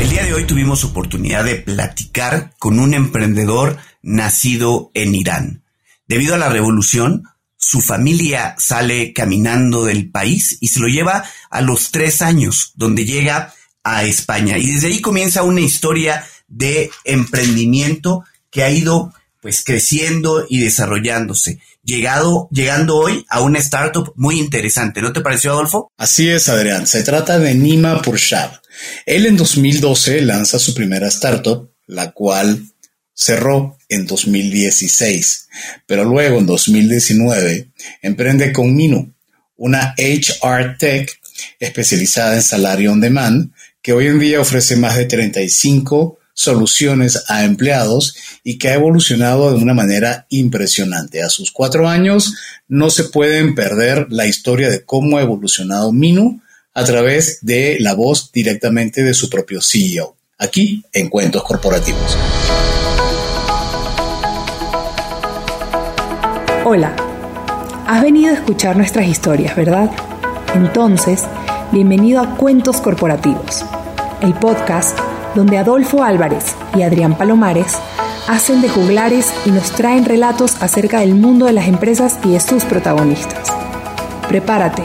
El día de hoy tuvimos oportunidad de platicar con un emprendedor nacido en Irán. Debido a la revolución, su familia sale caminando del país y se lo lleva a los tres años, donde llega a España. Y desde ahí comienza una historia de emprendimiento que ha ido pues creciendo y desarrollándose, llegado, llegando hoy a una startup muy interesante. ¿No te pareció, Adolfo? Así es, Adrián. Se trata de Nima Purshab. Él en 2012 lanza su primera startup, la cual cerró en 2016, pero luego en 2019 emprende con Minu, una HR Tech especializada en salario on demand, que hoy en día ofrece más de 35 soluciones a empleados y que ha evolucionado de una manera impresionante. A sus cuatro años no se pueden perder la historia de cómo ha evolucionado Minu a través de la voz directamente de su propio CEO, aquí en Cuentos Corporativos. Hola, has venido a escuchar nuestras historias, ¿verdad? Entonces, bienvenido a Cuentos Corporativos, el podcast donde Adolfo Álvarez y Adrián Palomares hacen de juglares y nos traen relatos acerca del mundo de las empresas y de sus protagonistas. Prepárate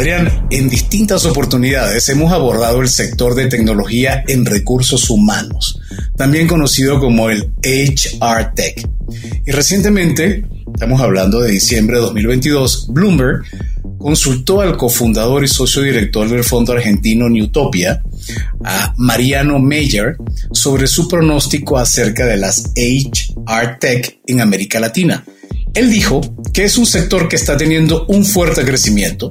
Adrián, en distintas oportunidades hemos abordado el sector de tecnología en recursos humanos, también conocido como el HR Tech. Y recientemente, estamos hablando de diciembre de 2022, Bloomberg consultó al cofundador y socio director del fondo argentino Newtopia, a Mariano Meyer, sobre su pronóstico acerca de las HR Tech en América Latina. Él dijo que es un sector que está teniendo un fuerte crecimiento,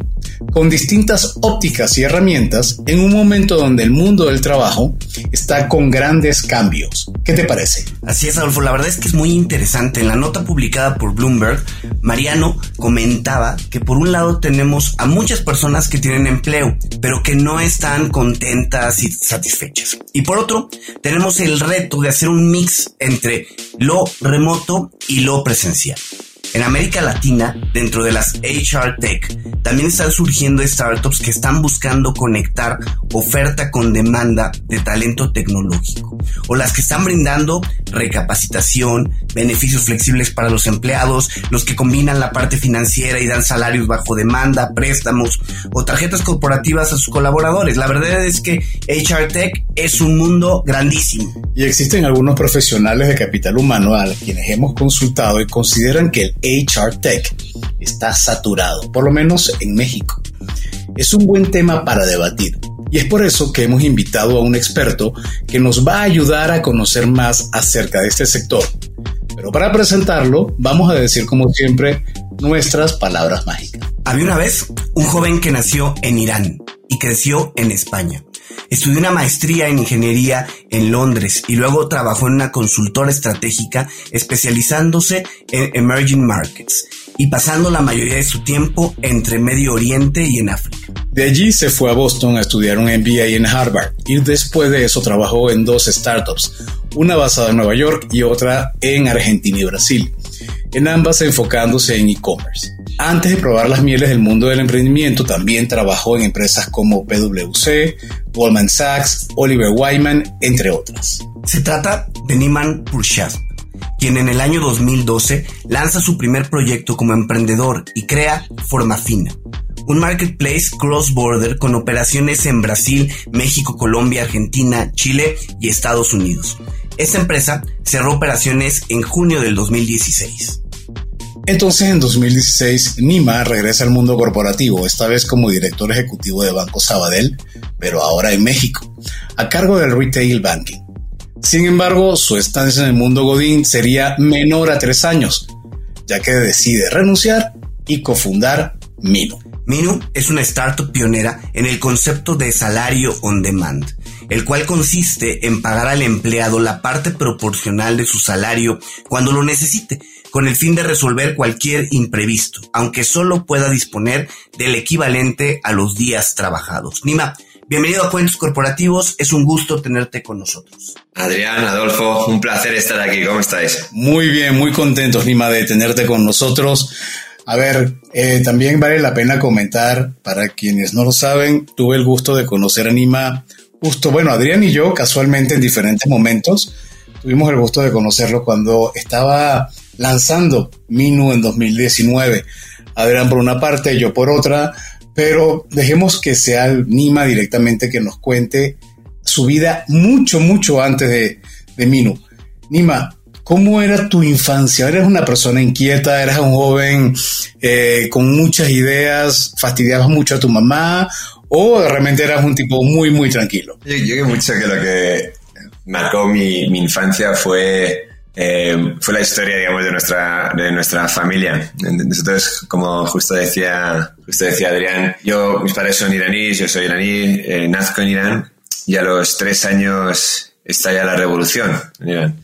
con distintas ópticas y herramientas en un momento donde el mundo del trabajo está con grandes cambios. ¿Qué te parece? Así es, Adolfo. La verdad es que es muy interesante. En la nota publicada por Bloomberg, Mariano comentaba que por un lado tenemos a muchas personas que tienen empleo, pero que no están contentas y satisfechas. Y por otro, tenemos el reto de hacer un mix entre lo remoto y lo presencial. En América Latina, dentro de las HR Tech, también están surgiendo startups que están buscando conectar oferta con demanda de talento tecnológico, o las que están brindando recapacitación, beneficios flexibles para los empleados, los que combinan la parte financiera y dan salarios bajo demanda, préstamos o tarjetas corporativas a sus colaboradores. La verdad es que HR Tech es un mundo grandísimo. Y existen algunos profesionales de capital humano a quienes hemos consultado y consideran que el HR Tech está saturado, por lo menos en México. Es un buen tema para debatir y es por eso que hemos invitado a un experto que nos va a ayudar a conocer más acerca de este sector. Pero para presentarlo, vamos a decir como siempre nuestras palabras mágicas. Había una vez un joven que nació en Irán y creció en España. Estudió una maestría en ingeniería en Londres y luego trabajó en una consultora estratégica especializándose en emerging markets y pasando la mayoría de su tiempo entre Medio Oriente y en África. De allí se fue a Boston a estudiar un MBA en Harvard y después de eso trabajó en dos startups, una basada en Nueva York y otra en Argentina y Brasil, en ambas enfocándose en e-commerce. Antes de probar las mieles del mundo del emprendimiento, también trabajó en empresas como PwC, Goldman Sachs, Oliver Wyman, entre otras. Se trata de Niman Purshad, quien en el año 2012 lanza su primer proyecto como emprendedor y crea Formafina, un marketplace cross-border con operaciones en Brasil, México, Colombia, Argentina, Chile y Estados Unidos. Esta empresa cerró operaciones en junio del 2016. Entonces, en 2016, Nima regresa al mundo corporativo, esta vez como director ejecutivo de Banco Sabadell, pero ahora en México, a cargo del retail banking. Sin embargo, su estancia en el mundo Godín sería menor a tres años, ya que decide renunciar y cofundar Minu. Minu es una startup pionera en el concepto de salario on demand, el cual consiste en pagar al empleado la parte proporcional de su salario cuando lo necesite, con el fin de resolver cualquier imprevisto, aunque solo pueda disponer del equivalente a los días trabajados. Nima, bienvenido a Cuentos Corporativos, es un gusto tenerte con nosotros. Adrián, Adolfo, un placer estar aquí, ¿cómo estáis? Muy bien, muy contentos, Nima, de tenerte con nosotros. A ver, eh, también vale la pena comentar, para quienes no lo saben, tuve el gusto de conocer a Nima, justo, bueno, Adrián y yo casualmente en diferentes momentos, tuvimos el gusto de conocerlo cuando estaba lanzando Minu en 2019. Adrián por una parte, yo por otra, pero dejemos que sea Nima directamente que nos cuente su vida mucho, mucho antes de, de Minu. Nima, ¿cómo era tu infancia? ¿Eres una persona inquieta? ¿Eras un joven eh, con muchas ideas? ¿Fastidiabas mucho a tu mamá? ¿O realmente eras un tipo muy, muy tranquilo? Yo, yo que mucho que lo que marcó mi, mi infancia fue eh, fue la historia, digamos, de nuestra, de nuestra familia. Nosotros, como justo decía, justo decía Adrián, yo, mis padres son iraníes, yo soy iraní, eh, nazco en Irán y a los tres años estalla la revolución en Irán.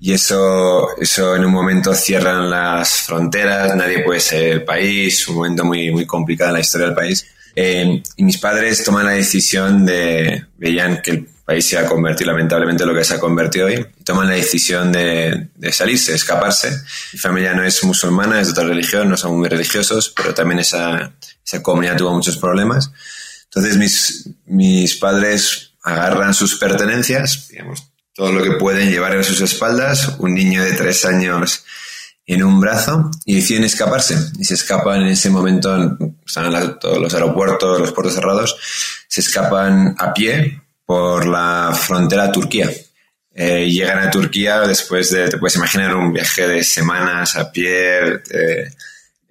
Y eso, eso en un momento cierran las fronteras, nadie puede ser el país, un momento muy, muy complicado en la historia del país. Eh, y mis padres toman la decisión de, veían que el país se ha convertido lamentablemente en lo que se ha convertido hoy, toman la decisión de, de, salirse, escaparse. Mi familia no es musulmana, es de otra religión, no son muy religiosos, pero también esa, esa comunidad tuvo muchos problemas. Entonces mis, mis padres agarran sus pertenencias, digamos, todo lo que pueden llevar en sus espaldas, un niño de tres años en un brazo y deciden escaparse. Y se escapan en ese momento, están todos los aeropuertos, los puertos cerrados, se escapan a pie por la frontera Turquía. Eh, llegan a Turquía después de, te puedes imaginar, un viaje de semanas a pie, eh,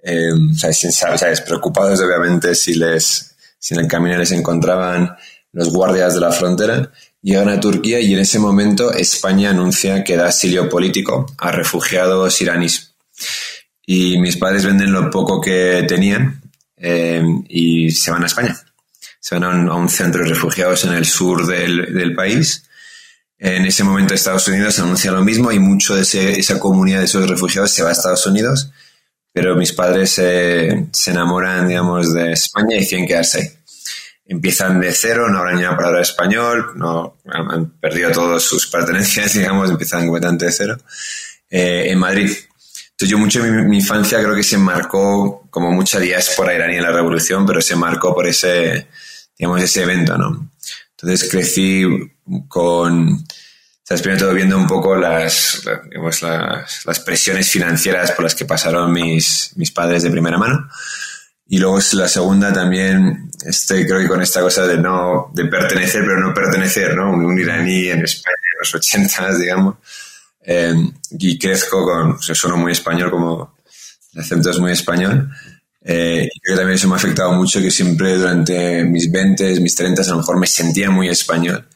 eh, ¿sabes? preocupados obviamente si, les, si en el camino les encontraban los guardias de la frontera. Llegan a Turquía y en ese momento España anuncia que da asilio político a refugiados iraníes. Y mis padres venden lo poco que tenían y se van a España se van a un, centro de refugiados en el sur del, país. En ese momento Estados Unidos anuncia lo mismo y mucho de esa comunidad de esos refugiados se va a Estados Unidos, pero mis padres se, se enamoran, digamos, de España y deciden quedarse ahí. Empiezan de cero, no hablan ni una palabra de español, no, han perdido todas sus pertenencias, digamos, empiezan completamente de cero, eh, en Madrid. Entonces yo mucho mi, mi, infancia creo que se marcó, como mucha diáspora iraní en la revolución, pero se marcó por ese, digamos, ese evento, ¿no? Entonces crecí con, ¿sabes? Primero todo viendo un poco las, digamos, las, las, presiones financieras por las que pasaron mis, mis padres de primera mano. Y luego la segunda también, este, creo que con esta cosa de no, de pertenecer pero no pertenecer, ¿no? Un, un iraní en España en los ochentas, digamos. Eh, y crezco con, o sea, sueno muy español como, el acento es muy español. Eh, y creo que también eso me ha afectado mucho, que siempre durante mis 20, mis 30 a lo mejor me sentía muy español.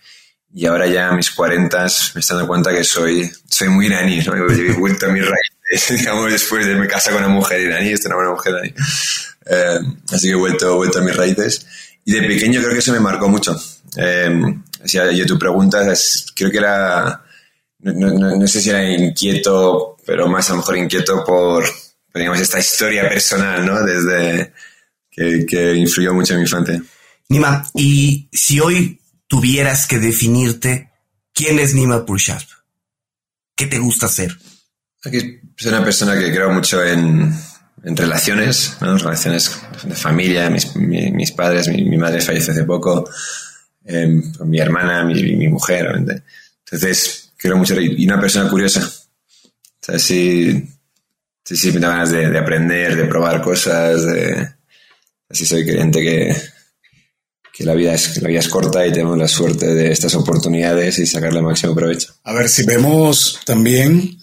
Y ahora ya a mis 40 me estoy dando cuenta que soy, soy muy iraní, ¿no? he vuelto a mis raíces, digamos, después de me casa con una mujer iraní, esta una mujer iraní. Eh, así que he vuelto, vuelto a mis raíces. Y de pequeño creo que eso me marcó mucho. Eh, sea, yo tu pregunta, creo que era, no, no, no sé si era inquieto, pero más a lo mejor inquieto por, digamos, esta historia personal, ¿no? Desde que, que influyó mucho en mi infancia. Nima, y si hoy tuvieras que definirte, ¿quién es Nima Purshasp? ¿Qué te gusta hacer? Aquí soy una persona que creo mucho en, en relaciones, ¿no? relaciones de familia, mis, mi, mis padres, mi, mi, madre falleció hace poco, eh, mi hermana, mi, mi, mujer, obviamente. Entonces, creo mucho y una persona curiosa. O sea, si Sí, sí, me da ganas de, de, aprender, de probar cosas. De... Así soy creyente que, que la, vida es, la vida es corta y tenemos la suerte de estas oportunidades y sacarle máximo provecho. A ver, si vemos también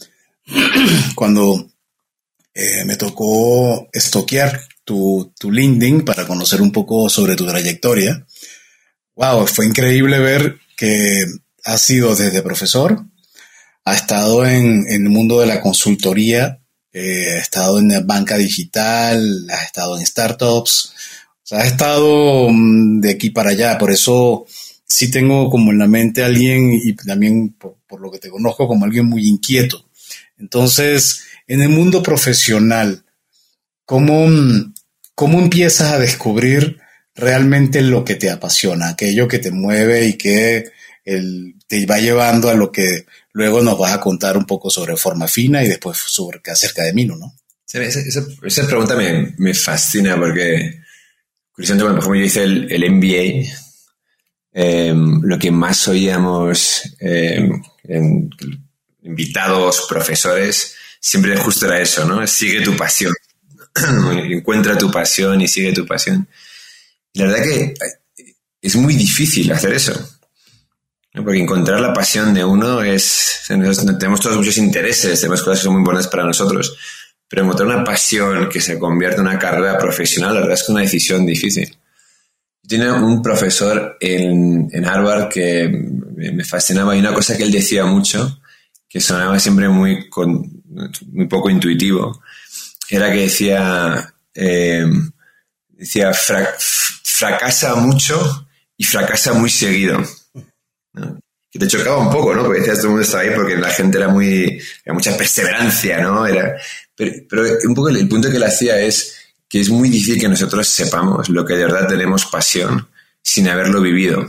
cuando eh, me tocó estoquear tu, tu LinkedIn para conocer un poco sobre tu trayectoria. Wow, fue increíble ver que has sido desde profesor, ha estado en, en el mundo de la consultoría eh, has estado en banca digital, has estado en startups, o sea, has estado um, de aquí para allá, por eso sí tengo como en la mente a alguien y también por, lo que te conozco como alguien muy inquieto. Entonces, en el mundo profesional, ¿cómo, cómo empiezas a descubrir realmente lo que te apasiona, aquello que te mueve y que te va llevando a lo que luego nos vas a contar un poco sobre forma fina y después sobre, acerca de Mino, ¿no? esa, pregunta me, fascina porque, curiosamente, cuando yo hice el, el MBA, em, lo que más oíamos em, en invitados, profesores, siempre justo era eso, ¿no? Sigue tu pasión. Encuentra tu pasión y sigue tu pasión. La verdad que es muy difícil hacer eso. Porque encontrar la pasión de uno es... tenemos todos muchos intereses, tenemos cosas que son muy buenas para nosotros, pero encontrar una pasión que se convierta en una carrera profesional, la verdad es que es una decisión difícil. Tiene un profesor en, en Harvard que me fascinaba y una cosa que él decía mucho, que sonaba siempre muy, muy poco intuitivo, era que decía, eh, decía fracasa mucho y fracasa muy seguido. Que te chocaba un poco, ¿no? Porque decías todo el mundo estaba ahí porque la gente era muy, era mucha perseverancia, ¿no? Era, pero, un poco el, punto que le hacía es que es muy difícil que nosotros sepamos lo que de verdad tenemos pasión sin haberlo vivido.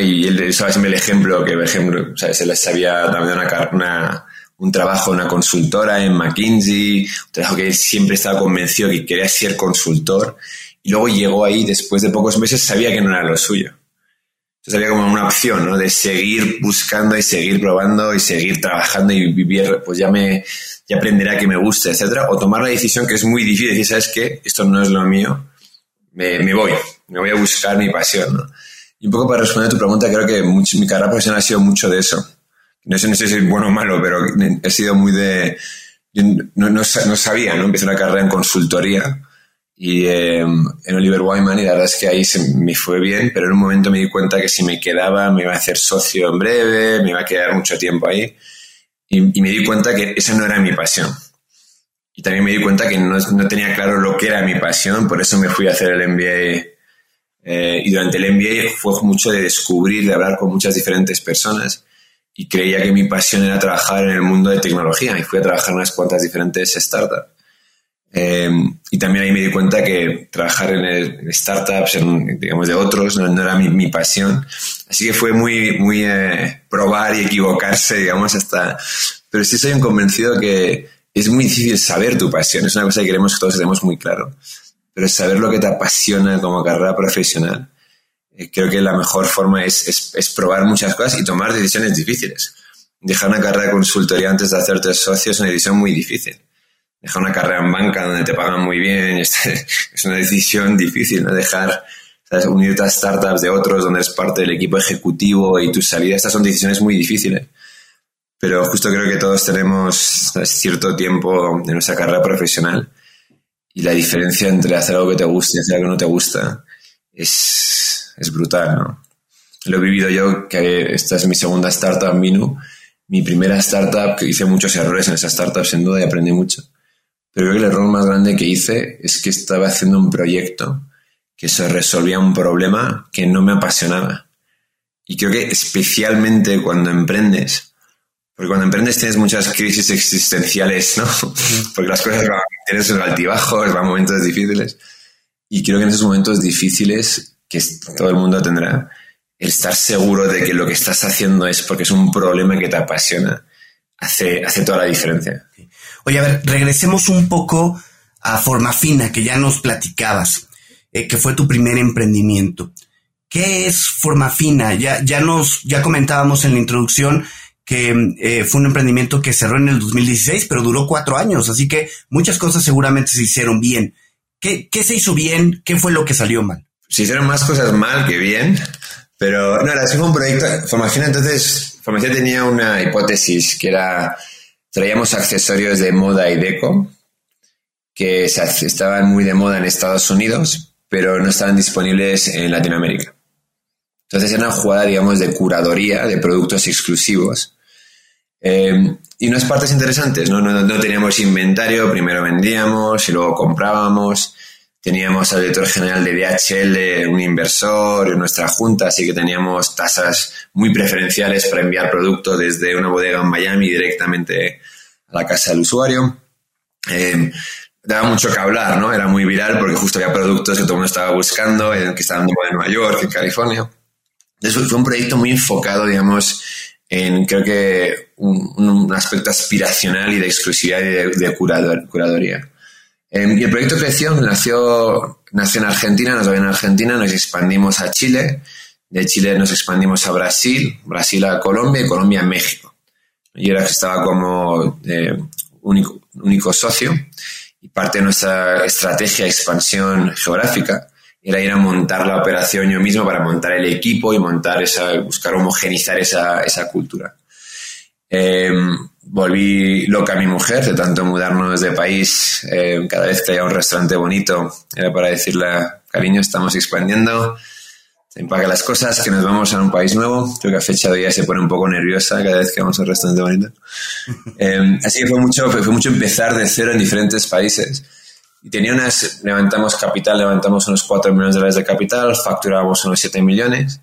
Y él usaba siempre el ejemplo que, por ejemplo, ¿sabes? él sabía también una, una, un trabajo en una consultora en McKinsey, un trabajo que siempre estaba convencido que quería ser consultor, y luego llegó ahí después de pocos meses, sabía que no era lo suyo. Entonces había como una opción, ¿no? De seguir buscando y seguir probando y seguir trabajando y vivir, pues ya me, ya aprenderá que me gusta, etcétera, o tomar la decisión que es muy difícil, decir, ¿sabes qué? Esto no es lo mío, me, me voy, me voy a buscar mi pasión, ¿no? Y un poco para responder a tu pregunta, creo que mi carrera profesional ha sido mucho de eso. No sé, no sé si es bueno o malo, pero he sido muy de... No, no, sabía, ¿no? Empecé una carrera en consultoría y em, en Oliver Wyman y la verdad es que ahí se me fue bien, pero en un momento me di cuenta que si me quedaba me iba a hacer socio en breve, me iba a quedar mucho tiempo ahí y, y me di cuenta que esa no era mi pasión. Y también me di cuenta que no, no, tenía claro lo que era mi pasión, por eso me fui a hacer el MBA. Eh, y durante el MBA fue mucho de descubrir, de hablar con muchas diferentes personas y creía que mi pasión era trabajar en el mundo de tecnología y fui a trabajar en unas cuantas diferentes startups. Eh, y también ahí me di cuenta que trabajar en, startups, digamos, de otros, no, era mi, pasión. Así que fue muy, muy eh, probar y equivocarse, digamos, hasta... Pero sí soy un convencido que es muy difícil saber tu pasión. Es una cosa que queremos que todos tenemos muy claro. Pero saber lo que te apasiona como carrera profesional eh, creo que la mejor forma es, es, probar muchas cosas y tomar decisiones difíciles. Dejar una carrera de consultoría antes de hacerte socio es una decisión muy difícil. Dejar una carrera en banca donde te pagan muy bien es una decisión difícil, ¿no? Dejar, unirte a startups de otros donde eres parte del equipo ejecutivo y tu salida, estas son decisiones muy difíciles. Pero justo creo que todos tenemos cierto tiempo de nuestra carrera profesional y la diferencia entre hacer algo que te guste y hacer algo que no te gusta es, es brutal, ¿no? Lo he vivido yo, que esta es mi segunda startup, Minu. Mi primera startup, que hice muchos errores en esa startup, sin duda, y aprendí mucho. Pero creo que el error más grande que hice es que estaba haciendo un proyecto que se resolvía un problema que no me apasionaba. Y creo que especialmente cuando emprendes, porque cuando emprendes tienes muchas crisis existenciales, ¿no? Porque las cosas van, tienes altibajos, van momentos difíciles. Y creo que en esos momentos difíciles que todo el mundo tendrá, el estar seguro de que lo que estás haciendo es porque es un problema que te apasiona, hace, hace toda la diferencia. Oye, a ver, regresemos un poco a Forma Fina, que ya nos platicabas, eh, que fue tu primer emprendimiento. ¿Qué es Forma Fina? Ya, ya nos, ya comentábamos en la introducción que eh, fue un emprendimiento que cerró en el 2016, pero duró cuatro años, así que muchas cosas seguramente se hicieron bien. ¿Qué, qué se hizo bien? ¿Qué fue lo que salió mal? Se hicieron más cosas mal que bien, pero no, era un proyecto, Formación entonces, Formación tenía una hipótesis que era, traíamos accesorios de moda y deco, que estaban muy de moda en Estados Unidos, pero no estaban disponibles en Latinoamérica. Entonces era una jugada, digamos, de curadoría de productos exclusivos. Eh, y unas partes interesantes, ¿no? No, no teníamos inventario, primero vendíamos y luego comprábamos. Teníamos al director general de DHL, un inversor en nuestra junta, así que teníamos tasas muy preferenciales para enviar producto desde una bodega en Miami directamente a la casa del usuario. Eh, daba mucho que hablar, ¿no? Era muy viral porque justo había productos que todo el mundo estaba buscando, que estaban en Nueva York, en California. Entonces fue un proyecto muy enfocado, digamos, en creo que un, aspecto aspiracional y de exclusividad y de, curaduría. Em, y el proyecto creció, nació, nació en Argentina, nos en Argentina, nos expandimos a Chile, de Chile nos expandimos a Brasil, Brasil a Colombia y Colombia a México. Y era que estaba como eh, único, único socio y parte de nuestra estrategia de expansión geográfica era ir a montar la operación yo mismo para montar el equipo y montar esa, buscar homogenizar esa, esa cultura. Em, volví loca a mi mujer de tanto mudarnos de país. Em, cada vez que haya un restaurante bonito, era para decirle, cariño, estamos expandiendo, se empaca las cosas, que nos vamos a un país nuevo. Creo que a fecha de hoy se pone un poco nerviosa cada vez que vamos a un restaurante bonito. Em, así que fue mucho, fue mucho empezar de cero en diferentes países y tenía unas, levantamos capital, levantamos unos 4 millones de dólares de capital, facturábamos unos 7 millones.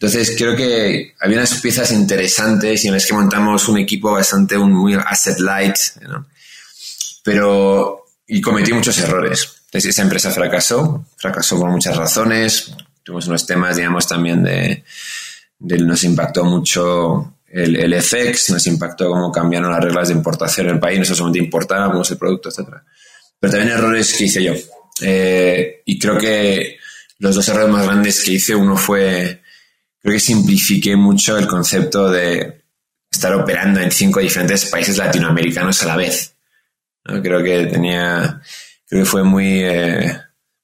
Entonces creo que había unas piezas interesantes y en las que montamos un equipo bastante un, muy asset light, ¿no? pero y cometí muchos errores. Entonces esa empresa fracasó, fracasó por muchas razones. Tuvimos unos temas, digamos, también de, nos impactó mucho el, el FX, nos impactó cómo cambiaron las reglas de importación en el país, no solamente importábamos el producto, etcétera pero también errores que hice yo. Eh, y creo que los dos errores más grandes que hice, uno fue, creo que simplifiqué mucho el concepto de estar operando en cinco diferentes países latinoamericanos a la vez. Creo que tenía, creo que fue muy, eh,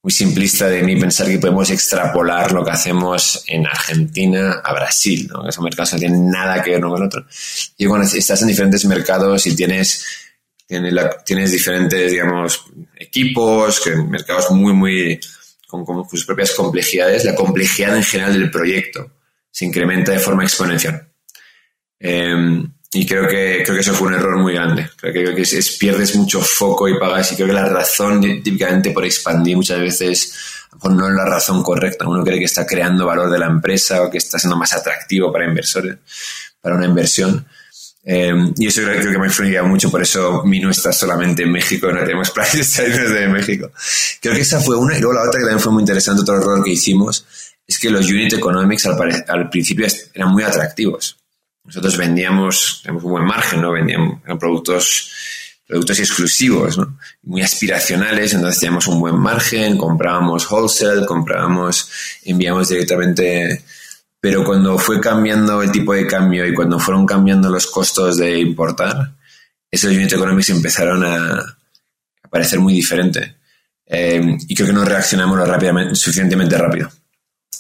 muy simplista de mí pensar que podemos extrapolar lo que hacemos en Argentina a Brasil, ¿no? Esos mercados no tienen nada que ver uno con otro. Y cuando estás en diferentes mercados y tienes Tienes, tienes diferentes, digamos, equipos, que mercados muy, muy con, sus propias complejidades. La complejidad en general del proyecto se incrementa de forma exponencial. Em, y creo que, creo que eso fue un error muy grande. Creo que, es, pierdes mucho foco y pagas. Y creo que la razón típicamente por expandir muchas veces no es la razón correcta. Uno cree que está creando valor de la empresa o que está siendo más atractivo para inversores, para una inversión. Em, y eso creo, que me influiría mucho, por eso Minu está solamente en México, no tenemos planes de México. Creo que esa fue una, y luego la otra que también fue muy interesante, otro error que hicimos, es que los unit economics al, al principio eran muy atractivos. Nosotros vendíamos, tenemos un buen margen, ¿no? Vendíamos productos, exclusivos. Muy aspiracionales, entonces teníamos un buen margen, comprábamos wholesale, comprábamos, enviamos directamente pero cuando fue cambiando el tipo de cambio y cuando fueron cambiando los costos de importar, esos unit economics empezaron a, parecer muy diferentes. Eh, y creo que no reaccionamos rápidamente, suficientemente rápido.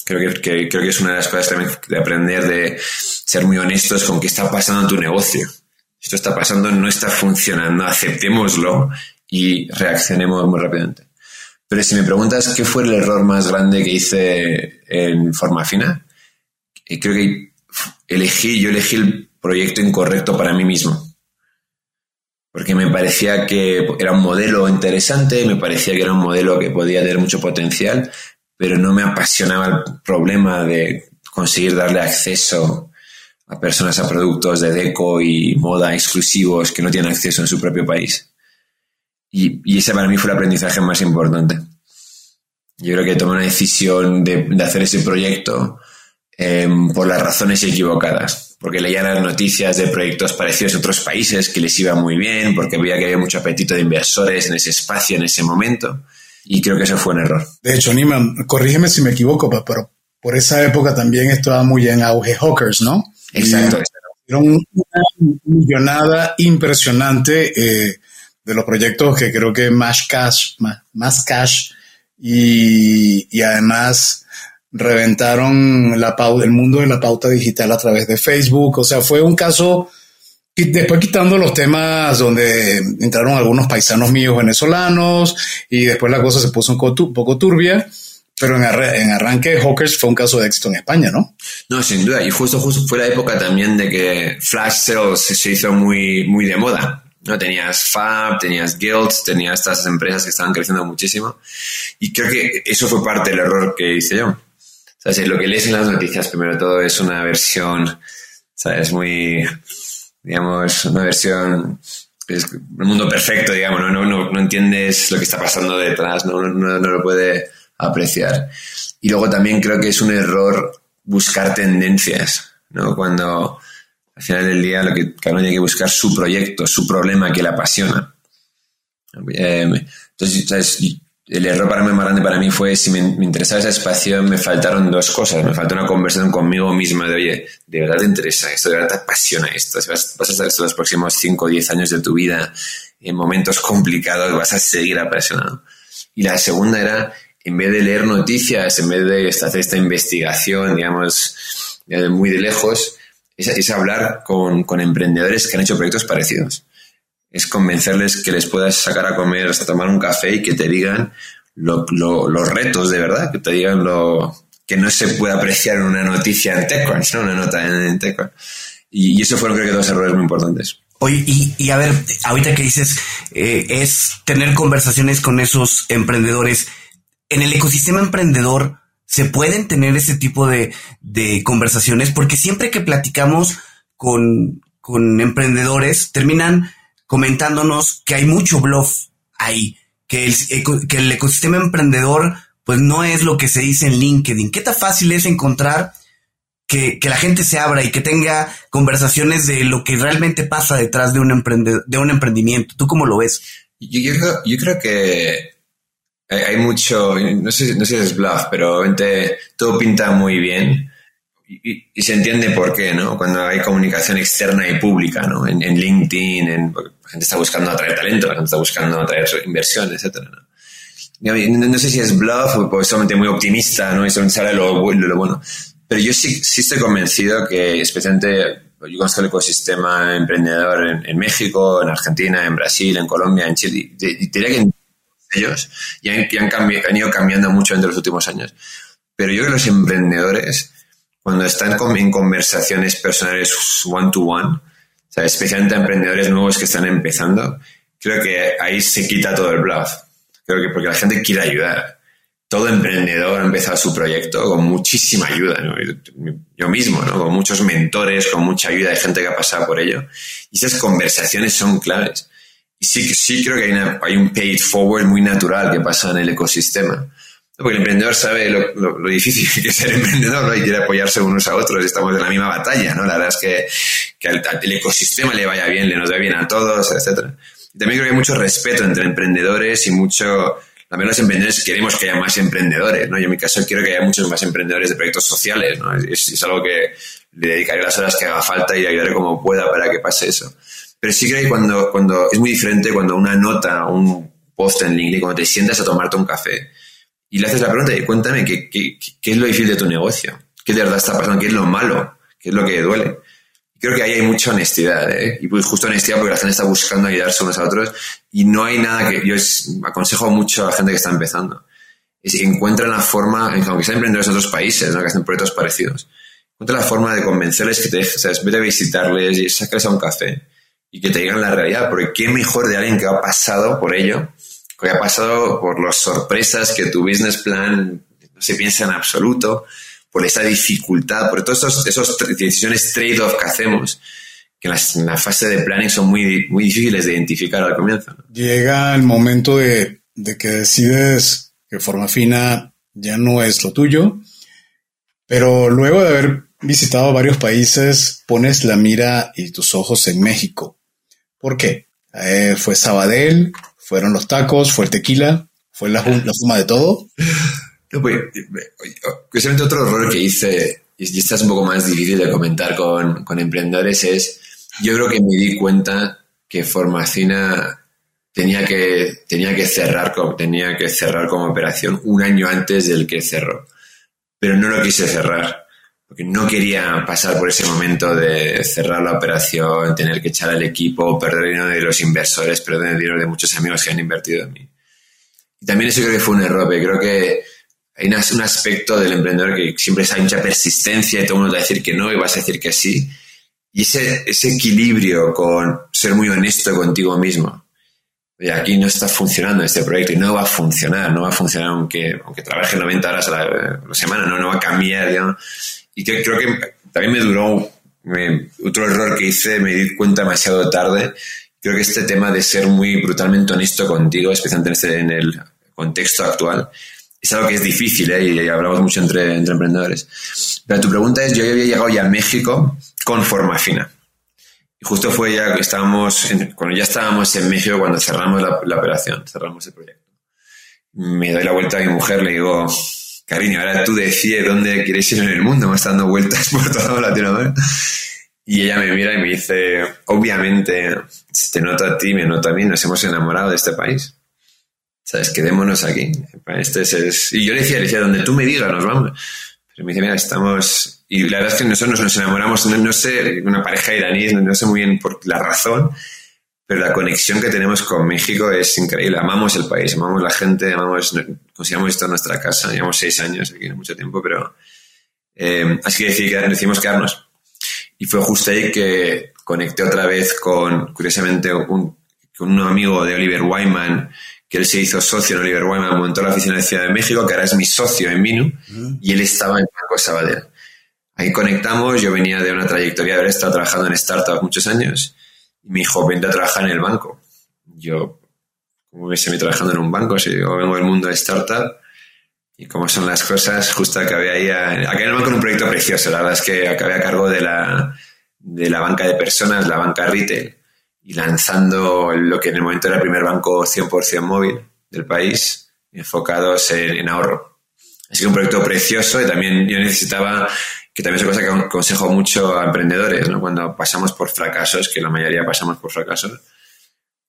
Creo que, creo que es una de las cosas también de aprender, de ser muy honestos con qué está pasando en tu negocio. Esto está pasando, no está funcionando, aceptémoslo y reaccionemos muy rápidamente. Pero si me preguntas qué fue el error más grande que hice en forma fina, creo que elegí, yo elegí el proyecto incorrecto para mí mismo. Porque me parecía que era un modelo interesante, me parecía que era un modelo que podía tener mucho potencial, pero no me apasionaba el problema de conseguir darle acceso a personas a productos de deco y moda exclusivos que no tienen acceso en su propio país. Y, y ese para mí fue el aprendizaje más importante. Yo creo que tomé una decisión de, hacer ese proyecto Em, por las razones equivocadas, porque leían las noticias de proyectos parecidos en otros países que les iba muy bien, porque veía que había mucho apetito de inversores en ese espacio, en ese momento, y creo que eso fue un error. De hecho, Niman, corrígeme si me equivoco, pero por esa época también estaba muy en auge Hawkers, ¿no? Exacto. Era una millonada impresionante eh, de los proyectos que creo que más cash, más, cash y, y además reventaron la el mundo de la pauta digital a través de Facebook. O sea, fue un caso, y después quitando los temas donde entraron algunos paisanos míos venezolanos y después la cosa se puso un poco turbia. Pero en, arranque, Hawkers fue un caso de éxito en España, ¿no? No, sin duda. Y justo, justo fue la época también de que Flash Sales se hizo muy, muy de moda. ¿no? Tenías Fab, tenías Guild, tenías estas empresas que estaban creciendo muchísimo. Y creo que eso fue parte del error que hice yo lo que lees en las noticias, primero todo, es una versión, ¿sabes? Muy, digamos, una versión es un mundo perfecto, digamos, ¿no? No, no, entiendes lo que está pasando detrás, ¿no? No, no lo puede apreciar. Y luego también creo que es un error buscar tendencias, ¿no? Cuando al final del día lo que cada uno tiene que buscar su proyecto, su problema que le apasiona. Eh, entonces, el error para mí más grande para mí fue si me, interesaba ese espacio, me faltaron dos cosas. Me faltó una conversación conmigo misma de, oye, ¿de verdad te interesa esto? ¿De verdad te apasiona esto? Si vas, vas a estar los próximos 5 o 10 años de tu vida en momentos complicados, vas a seguir apasionado. Y la segunda era, en vez de leer noticias, en vez de hacer esta investigación, digamos, muy de lejos, es, es hablar con, con emprendedores que han hecho proyectos parecidos es convencerles que les puedas sacar a comer hasta tomar un café y que te digan los retos de verdad, que te digan lo que no se puede apreciar en una noticia en TechCrunch, ¿no? Una nota en, TechCrunch. Y, eso fueron creo que dos errores muy importantes. Oye, y, a ver, ahorita que dices, eh, es tener conversaciones con esos emprendedores. En el ecosistema emprendedor, ¿se pueden tener ese tipo de, de conversaciones? Porque siempre que platicamos con, con emprendedores, terminan comentándonos que hay mucho bluff ahí, que el, que el ecosistema emprendedor pues no es lo que se dice en LinkedIn. ¿Qué tan fácil es encontrar que, la gente se abra y que tenga conversaciones de lo que realmente pasa detrás de un, de un emprendimiento? ¿Tú cómo lo ves? Yo, yo, creo que hay mucho, no sé, no sé si es bluff, pero obviamente todo pinta muy bien y, se entiende por qué, ¿no? Cuando hay comunicación externa y pública, ¿no? En, LinkedIn, en, la gente está buscando atraer talento, la gente está buscando atraer inversión, etcétera, ¿no? No, sé si es bluff o solamente muy optimista, ¿no? Y solamente sale lo, lo, bueno. Pero yo sí, sí estoy convencido que, especialmente, yo conozco el ecosistema emprendedor en, México, en Argentina, en Brasil, en Colombia, en Chile, y diría que ellos ya han, han, han ido cambiando mucho en los últimos años. Pero yo creo que los emprendedores cuando están en conversaciones personales one-to-one, especialmente a emprendedores nuevos que están empezando, creo que ahí se quita todo el bluff. Creo que porque la gente quiere ayudar. Todo emprendedor ha empezado su proyecto con muchísima ayuda, yo mismo, ¿no? con muchos mentores, con mucha ayuda de gente que ha pasado por ello. Y esas conversaciones son claves. Y sí, sí creo que hay, hay un paid forward muy natural que pasa en el ecosistema porque el emprendedor sabe lo, difícil que es ser emprendedor y quiere apoyarse unos a otros. Estamos en la misma batalla, ¿no? La verdad es que, que al, ecosistema le vaya bien, le nos vaya bien a todos, etc. también creo que hay mucho respeto entre emprendedores y mucho... También los emprendedores queremos que haya más emprendedores, ¿no? Yo en mi caso quiero que haya muchos más emprendedores de proyectos sociales, ¿no? Es, es algo que le dedicaré las horas que haga falta y ayudaré como pueda para que pase eso. Pero sí creo que cuando, cuando es muy diferente cuando una nota, un post en LinkedIn, cuando te sientas a tomarte un café, y le haces la pregunta y cuéntame qué, qué, qué, es lo difícil de tu negocio, qué de verdad está pasando, qué es lo malo, qué es lo que duele. creo que ahí hay mucha honestidad, ¿eh? y pues justo honestidad porque la gente está buscando ayudarse unos a otros y no hay nada que yo aconsejo mucho a la gente que está empezando. Es que encuentran la forma, aunque sean emprendedores en otros países, ¿no? que hacen proyectos parecidos, encuentra la forma de convencerles que te dejes, ¿sabes? vete a visitarles y sacarles a un café y que te digan la realidad, porque qué mejor de alguien que ha pasado por ello que ha pasado por las sorpresas que tu business plan no se piensa en absoluto, por esa dificultad, por todas esas esos decisiones trade-off que hacemos, que en la, fase de planning son muy, muy difíciles de identificar al comienzo. Llega el momento de, de que decides que forma fina ya no es lo tuyo, pero luego de haber visitado varios países, pones la mira y tus ojos en México. ¿Por qué? Eh, fue Sabadell, fueron los tacos, fue el tequila, fue la, la suma de todo. No, pues, curiosamente otro error que hice, y este es un poco más difícil de comentar con, con emprendedores, es, yo creo que me di cuenta que Formacina tenía que, tenía que cerrar, tenía que cerrar como operación un año antes del que cerró. Pero no lo quise cerrar porque no quería pasar por ese momento de cerrar la operación, tener que echar al equipo, perder dinero de los inversores, perder el dinero de muchos amigos que han invertido en mí. Y también eso creo que fue un error, creo que hay un aspecto del emprendedor que siempre hay mucha persistencia y todo el mundo va a decir que no y vas a decir que sí. Y ese, equilibrio con ser muy honesto contigo mismo. Oye, aquí no está funcionando este proyecto y no va a funcionar, no va a funcionar aunque, aunque trabaje 90 horas a la, semana, no, no va a cambiar, digamos y que creo que también me duró otro error que hice, me di cuenta demasiado tarde. Creo creo que este tema de ser muy brutalmente honesto contigo, especialmente en, este, en el contexto actual, es algo que es difícil, ¿eh? y, hablamos mucho entre, entre emprendedores. Pero tu pregunta es, yo había llegado ya a México con forma fina. Y justo fue ya que estábamos, cuando ya estábamos en México, cuando cerramos la, la, operación, cerramos el proyecto. Me doy la vuelta a mi mujer, le digo, cariño, ahora tú decides dónde quieres ir en el mundo, me estás dando vueltas por toda Latinoamérica. Y ella me mira y me dice, obviamente, te noto a ti, me nota a mí, nos hemos enamorado de este país. ¿Sabes? Quedémonos aquí. Este es, Y yo le decía, le decía, donde tú me digas, nos vamos. Pero me dice, mira, estamos... Y la verdad es que nosotros nos enamoramos, no, sé, una pareja iraní, no sé muy bien por la razón, pero la conexión que tenemos con México es increíble. Amamos el país, amamos la gente, amamos, consideramos esto nuestra casa. Llevamos seis años aquí, no mucho tiempo, pero eh, así que decidimos quedarnos. Y fue justo ahí que conecté otra vez con, curiosamente, un, con un amigo de Oliver Wyman, que él se hizo socio en Oliver Wyman, montó la oficina de Ciudad de México, que ahora es mi socio en Minu, y él estaba en Banco Sabadell. Ahí conectamos, yo venía de una trayectoria de haber estado trabajando en startups muchos años, y me dijo, vente a trabajar en el banco. Yo, ves, me trabajando en un banco, si yo vengo del mundo de startup, y cómo son las cosas, justo acabé ahí, acabé en el banco en un proyecto precioso, la verdad es que acabé a cargo de la, de la banca de personas, la banca retail, y lanzando lo que en el momento era el primer banco 100% móvil del país, enfocados en, ahorro. Así que un proyecto precioso y también yo necesitaba, que también es una cosa que aconsejo mucho a emprendedores, ¿no? cuando pasamos por fracasos, que la mayoría pasamos por fracasos,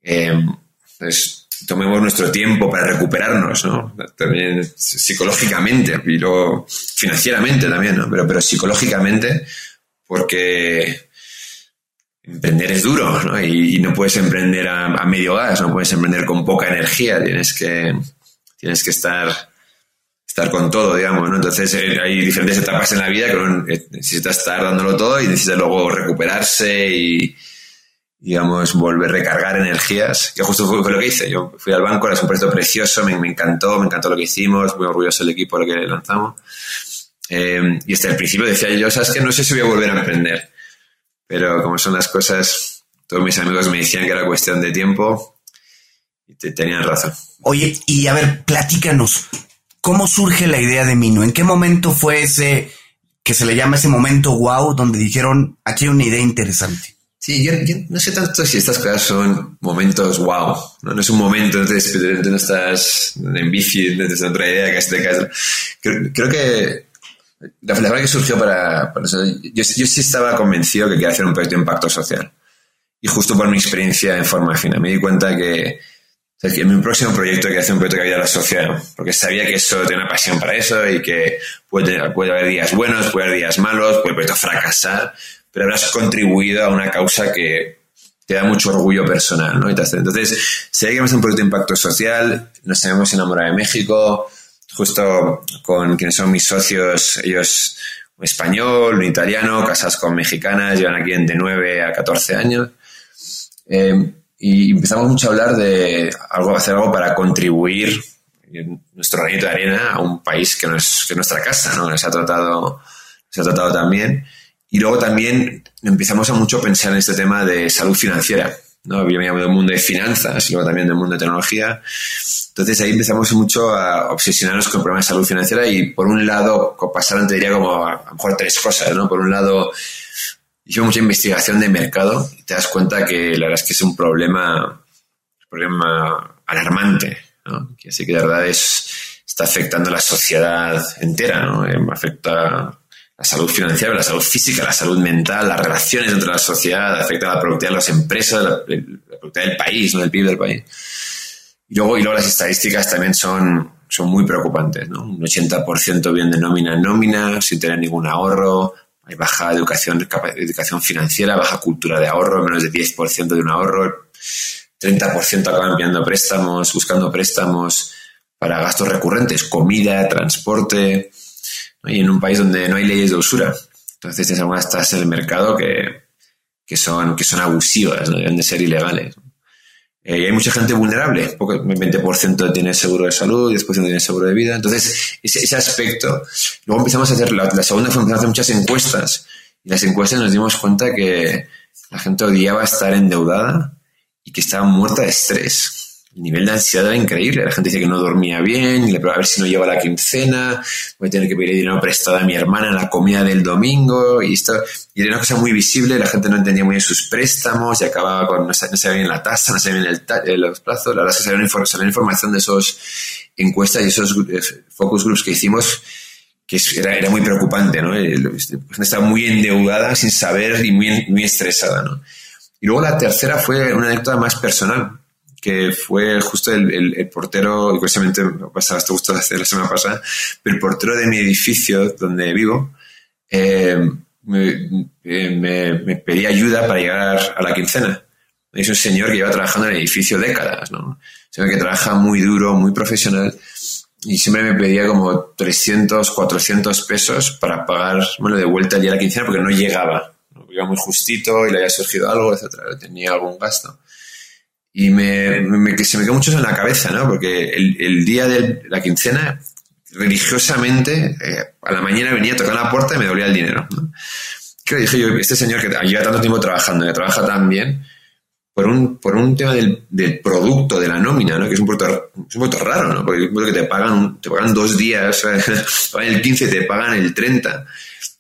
eh, pues tomemos nuestro tiempo para recuperarnos, ¿no? También psicológicamente y luego financieramente también, ¿no? Pero, pero psicológicamente, porque emprender es duro, ¿no? Y, no puedes emprender a, medio gas, no puedes emprender con poca energía, tienes que, tienes que estar, estar con todo, digamos, ¿no? Entonces eh, hay diferentes etapas en la vida que uno necesita estar dándolo todo y necesita luego recuperarse y, digamos, volver a recargar energías, que justo fue, lo que hice. Yo fui al banco, era un proyecto precioso, me, encantó, me encantó lo que hicimos, muy orgulloso del equipo lo que lanzamos. Eh, y hasta el principio decía yo, ¿sabes que No sé si voy a volver a emprender pero como son las cosas, todos mis amigos me decían que era cuestión de tiempo y te, tenían razón. Oye, y a ver, platícanos, ¿cómo surge la idea de Mino? ¿En qué momento fue ese que se le llama ese momento wow donde dijeron, aquí hay una idea interesante? Sí, yo, no sé tanto si estas cosas son momentos wow, no, no es un momento, entonces no estás en bici, no tienes otra idea que te caes. creo que la, verdad que surgió para, yo, sí estaba convencido que quería hacer un proyecto de impacto social. Y justo por mi experiencia en forma fina, me di cuenta que, en mi próximo proyecto quería hacer un proyecto que ayude a la sociedad, porque sabía que eso tenía una pasión para eso y que puede, puede haber días buenos, puede haber días malos, puede el proyecto fracasar, pero habrás contribuido a una causa que te da mucho orgullo personal, ¿no? Entonces, si hay que hacer un proyecto de impacto social, nos hemos enamorado de México, justo con quienes son mis socios, ellos un español, un italiano, casados con mexicanas, llevan aquí de 9 a 14 años. Eh, y empezamos mucho a hablar de algo, hacer algo para contribuir nuestro granito de arena a un país que no es, que nuestra casa, ¿no? Nos ha tratado, nos ha tratado también. Y luego también empezamos a mucho pensar en este tema de salud financiera. ¿no? Yo me llamo del mundo de finanzas y luego también del mundo de tecnología. Entonces ahí empezamos mucho a obsesionarnos con problemas de salud financiera y por un lado pasaron, te diría, como a, lo mejor tres cosas, ¿no? Por un lado, hicimos mucha investigación de mercado y te das cuenta que la verdad es que es un problema, problema alarmante, ¿no? Así que de verdad es, está afectando a la sociedad entera, ¿no? Eh, afecta la salud financiera, la salud física, la salud mental, las relaciones entre la sociedad, afecta a la productividad de las empresas, la, productividad del país, ¿no? del PIB del país. Y luego, y luego las estadísticas también son, son muy preocupantes, ¿no? Un 80% viene de nómina en nómina, sin tener ningún ahorro, hay baja educación, educación financiera, baja cultura de ahorro, menos de 10% de un ahorro, 30% acaban enviando préstamos, buscando préstamos para gastos recurrentes, comida, transporte, y en un país donde no hay leyes de usura. Entonces tienes algunas tasas en el mercado que, que, son, que son abusivas, deben de ser ilegales. Eh, y hay mucha gente vulnerable, porque el 20% tiene seguro de salud, 10% tiene seguro de vida. Entonces, ese, aspecto. Luego empezamos a hacer, la, segunda fue a hacer muchas encuestas. Y las encuestas nos dimos cuenta que la gente odiaba estar endeudada y que estaba muerta de estrés el nivel de ansiedad era increíble. La gente decía que no dormía bien, y le a ver si no lleva la quincena, voy a tener que pedir dinero prestado a mi hermana en la comida del domingo, y esto, y era una cosa muy visible, la gente no entendía muy bien sus préstamos, y acababa con, no, sabía bien la tasa, no sabía bien el eh, los plazos, la verdad es que salió, información de esos encuestas y esos eh, focus groups que hicimos, que era, era muy preocupante, ¿no? Eh, la gente estaba muy endeudada, sin saber y muy, muy estresada, ¿no? Y luego la tercera fue una anécdota más personal que fue justo el, portero, y curiosamente me pasaba esto justo la semana pasada, pero el portero de mi edificio donde vivo eh, eh, me, pedía ayuda para llegar a la quincena. Es un señor que lleva trabajando en el edificio décadas, ¿no? Un señor que trabaja muy duro, muy profesional, y siempre me pedía como 300, 400 pesos para pagar, bueno, de vuelta día a la quincena porque no llegaba. ¿no? Iba muy justito y le había surgido algo, etcétera, tenía algún gasto. Y me, se me quedó mucho en la cabeza, ¿no? Porque el, día de la quincena, religiosamente, eh, a la mañana venía a tocar la puerta y me dolía el dinero. ¿no? Que dije yo, este señor que lleva tanto tiempo trabajando, que trabaja tan bien, por un, por un tema del, del producto, de la nómina, ¿no? que es un producto, es un producto raro, ¿no? porque que te pagan, te pagan dos días, pagan el 15, te pagan el 30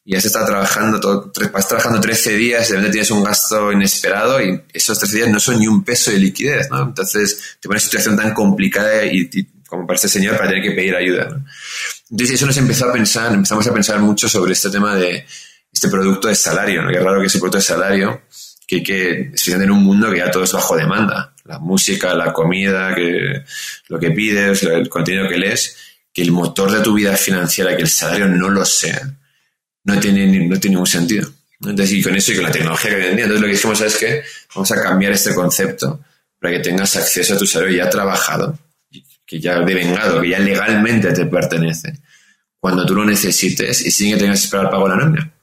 y se está trabajando, todo, vas trabajando 13 días y de repente tienes un gasto inesperado y esos 13 días no son ni un peso de liquidez, ¿no? Entonces te pones una situación tan complicada y, como para este señor para tener que pedir ayuda, ¿no? Entonces eso nos empezó a pensar, empezamos a pensar mucho sobre este tema de este producto de salario, ¿no? Que es raro que ese producto de salario, que hay que, en un mundo que ya todo es bajo demanda, la música, la comida, que lo que pides, el contenido que lees, que el motor de tu vida financiera, que el salario no lo sea no tiene, no tiene ningún sentido. Entonces, y con eso y con la tecnología que hoy entonces lo que dijimos es que vamos a cambiar este concepto para que tengas acceso a tu salario ya trabajado, que ya devengado, que ya legalmente te pertenece, cuando tú lo necesites y sin que tengas que esperar pago de la nómina.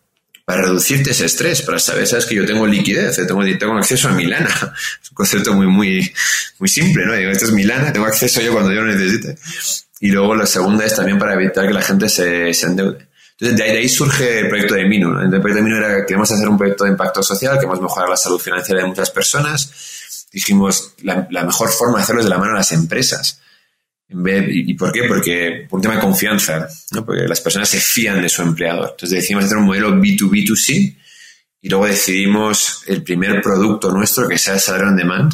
Para reducirte ese estrés, para saber, sabes que yo tengo liquidez, tengo, tengo acceso a mi lana. Es un concepto muy, muy, muy simple, ¿no? Digo, esto es mi lana, tengo acceso yo cuando yo lo necesite. Y luego la segunda es también para evitar que la gente se, se endeude. Entonces, de ahí, surge el proyecto de Minu. El proyecto de Minu era que queremos hacer un proyecto de impacto social, queremos mejorar la salud financiera de muchas personas. Dijimos, la, mejor forma de hacerlo es de la mano a las empresas. ¿Y por qué? Porque por un tema de confianza, ¿no? porque las personas se fían de su empleador. Entonces decidimos hacer un modelo B2B2C y luego decidimos el primer producto nuestro que sea el salario on demand,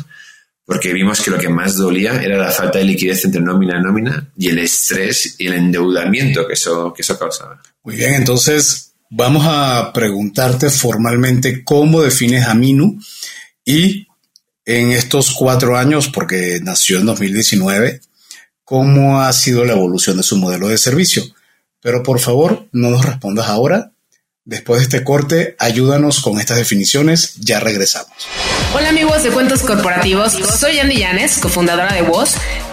porque vimos que lo que más dolía era la falta de liquidez entre nómina y nómina y el estrés y el endeudamiento que eso, que eso causaba. Muy bien, entonces vamos a preguntarte formalmente cómo defines a Minu y en estos cuatro años, porque nació en 2019, cómo ha sido la evolución de su modelo de servicio. Pero por favor, no nos respondas ahora. Después de este corte, ayúdanos con estas definiciones. Ya regresamos. Hola amigos de Cuentos Corporativos. Soy Andy Llanes, cofundadora de Voz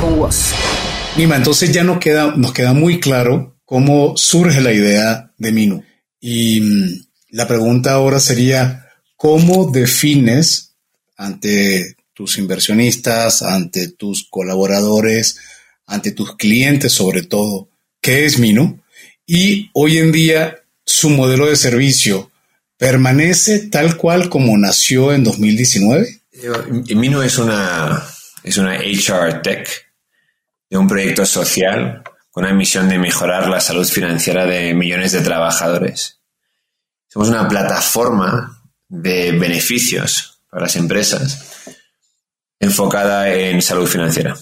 con vos. Nima, entonces ya nos queda, nos queda muy claro cómo surge la idea de Minu. Y mm, la pregunta ahora sería, ¿cómo defines ante tus inversionistas, ante tus colaboradores, ante tus clientes sobre todo, qué es Minu? Y hoy en día su modelo de servicio permanece tal cual como nació en 2019? Minu es una es una HR Tech de un proyecto social con la misión de mejorar la salud financiera de millones de trabajadores. Somos una plataforma de beneficios para las empresas enfocada en salud financiera.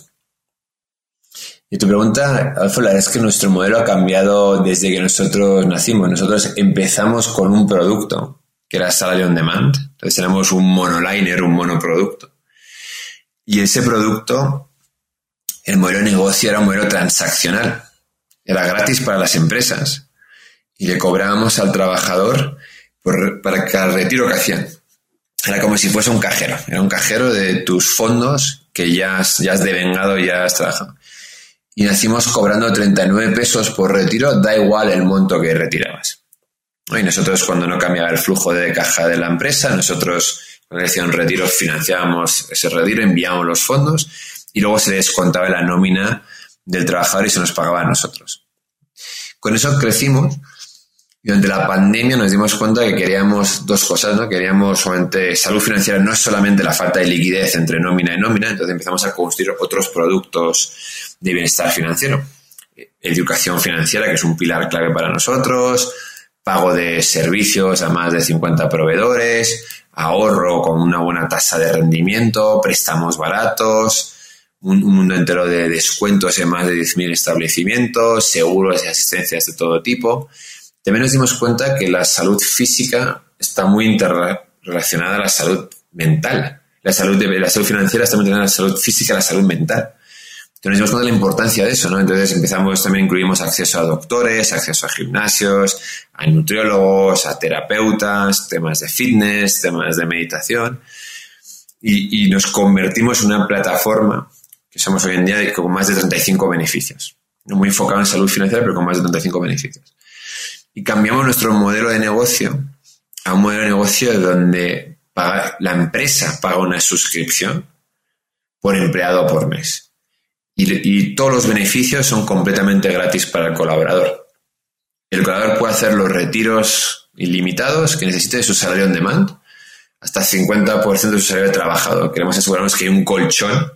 Y tu pregunta, Alfa, es que nuestro modelo ha cambiado desde que nosotros nacimos. Nosotros empezamos con un producto que era Salary on Demand. Entonces éramos un monoliner, un monoproducto. Y ese producto, el modelo de negocio era un modelo transaccional. Era gratis para las empresas. Y le cobrábamos al trabajador para cada retiro que hacían. era como si fuese un cajero. Era un cajero de tus fondos que ya has, ya has devengado, ya has trabajado. Y nacimos cobrando 39 pesos por retiro, da igual el monto que retirabas. Y nosotros cuando no cambiaba el flujo de caja de la empresa, nosotros cuando decían retiro financiábamos ese retiro, enviábamos los fondos y luego se descontaba la nómina del trabajador y se nos pagaba a nosotros. Con eso crecimos y durante la pandemia nos dimos cuenta que queríamos dos cosas, ¿no? Queríamos solamente salud financiera, no es solamente la falta de liquidez entre nómina y nómina, entonces empezamos a construir otros productos de bienestar financiero. Educación financiera, que es un pilar clave para nosotros, pago de servicios a más de 50 proveedores, ahorro con una buena tasa de rendimiento, préstamos baratos, un, mundo entero de descuentos en más de 10.000 establecimientos, seguros y asistencias de todo tipo. También nos dimos cuenta que la salud física está muy interrelacionada a la salud mental. La salud, de, la salud financiera está muy interrelacionada a la salud física y a la salud mental. Entonces nos dimos cuenta de la importancia de eso, ¿no? Entonces empezamos, también incluimos acceso a doctores, acceso a gimnasios, a nutriólogos, a terapeutas, temas de fitness, temas de meditación. Y, nos convertimos en una plataforma que somos hoy en día con más de 35 beneficios. No muy enfocado en salud financiera, pero con más de 35 beneficios. Y cambiamos nuestro modelo de negocio a un modelo de negocio donde la empresa paga una suscripción por empleado por mes y, todos los beneficios son completamente gratis para el colaborador. El colaborador puede hacer los retiros ilimitados que necesite de su salario on demand, hasta 50% de su salario de trabajador. Queremos asegurarnos que hay un colchón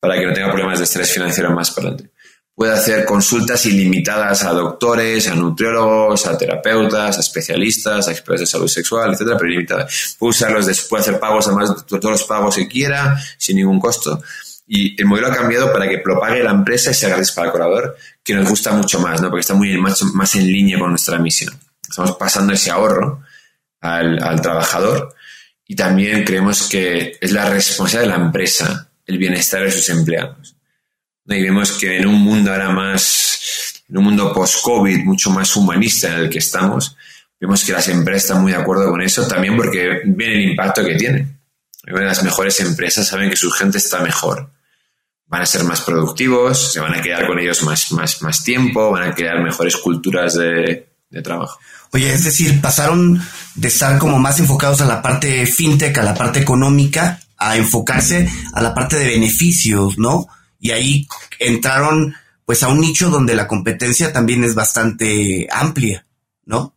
para que no tenga problemas de estrés financiero más para adelante. Puede hacer consultas ilimitadas a doctores, a nutriólogos, a terapeutas, a especialistas, a expertos de salud sexual, etcétera, pero ilimitadas. Puede usarlos, puede hacer pagos, además de todos los pagos que quiera, sin ningún costo. Y el modelo ha cambiado para que lo pague la empresa y sea gratis para el colaborador, que nos gusta mucho más, ¿no? Porque está muy más, más en línea con nuestra misión. Estamos pasando ese ahorro al, al trabajador y también creemos que es la responsabilidad de la empresa el bienestar de sus empleados. Y vemos que en un mundo ahora más, en un mundo post-COVID, mucho más humanista en el que estamos, vemos que las empresas están muy de acuerdo con eso, también porque ven el impacto que tiene. Las mejores empresas saben que su gente está mejor van a ser más productivos, se van a quedar con ellos más, más, más tiempo, van a crear mejores culturas de, de trabajo. Oye, es decir, pasaron de estar como más enfocados a la parte fintech, a la parte económica, a enfocarse a la parte de beneficios, ¿no? Y ahí entraron pues a un nicho donde la competencia también es bastante amplia, ¿no?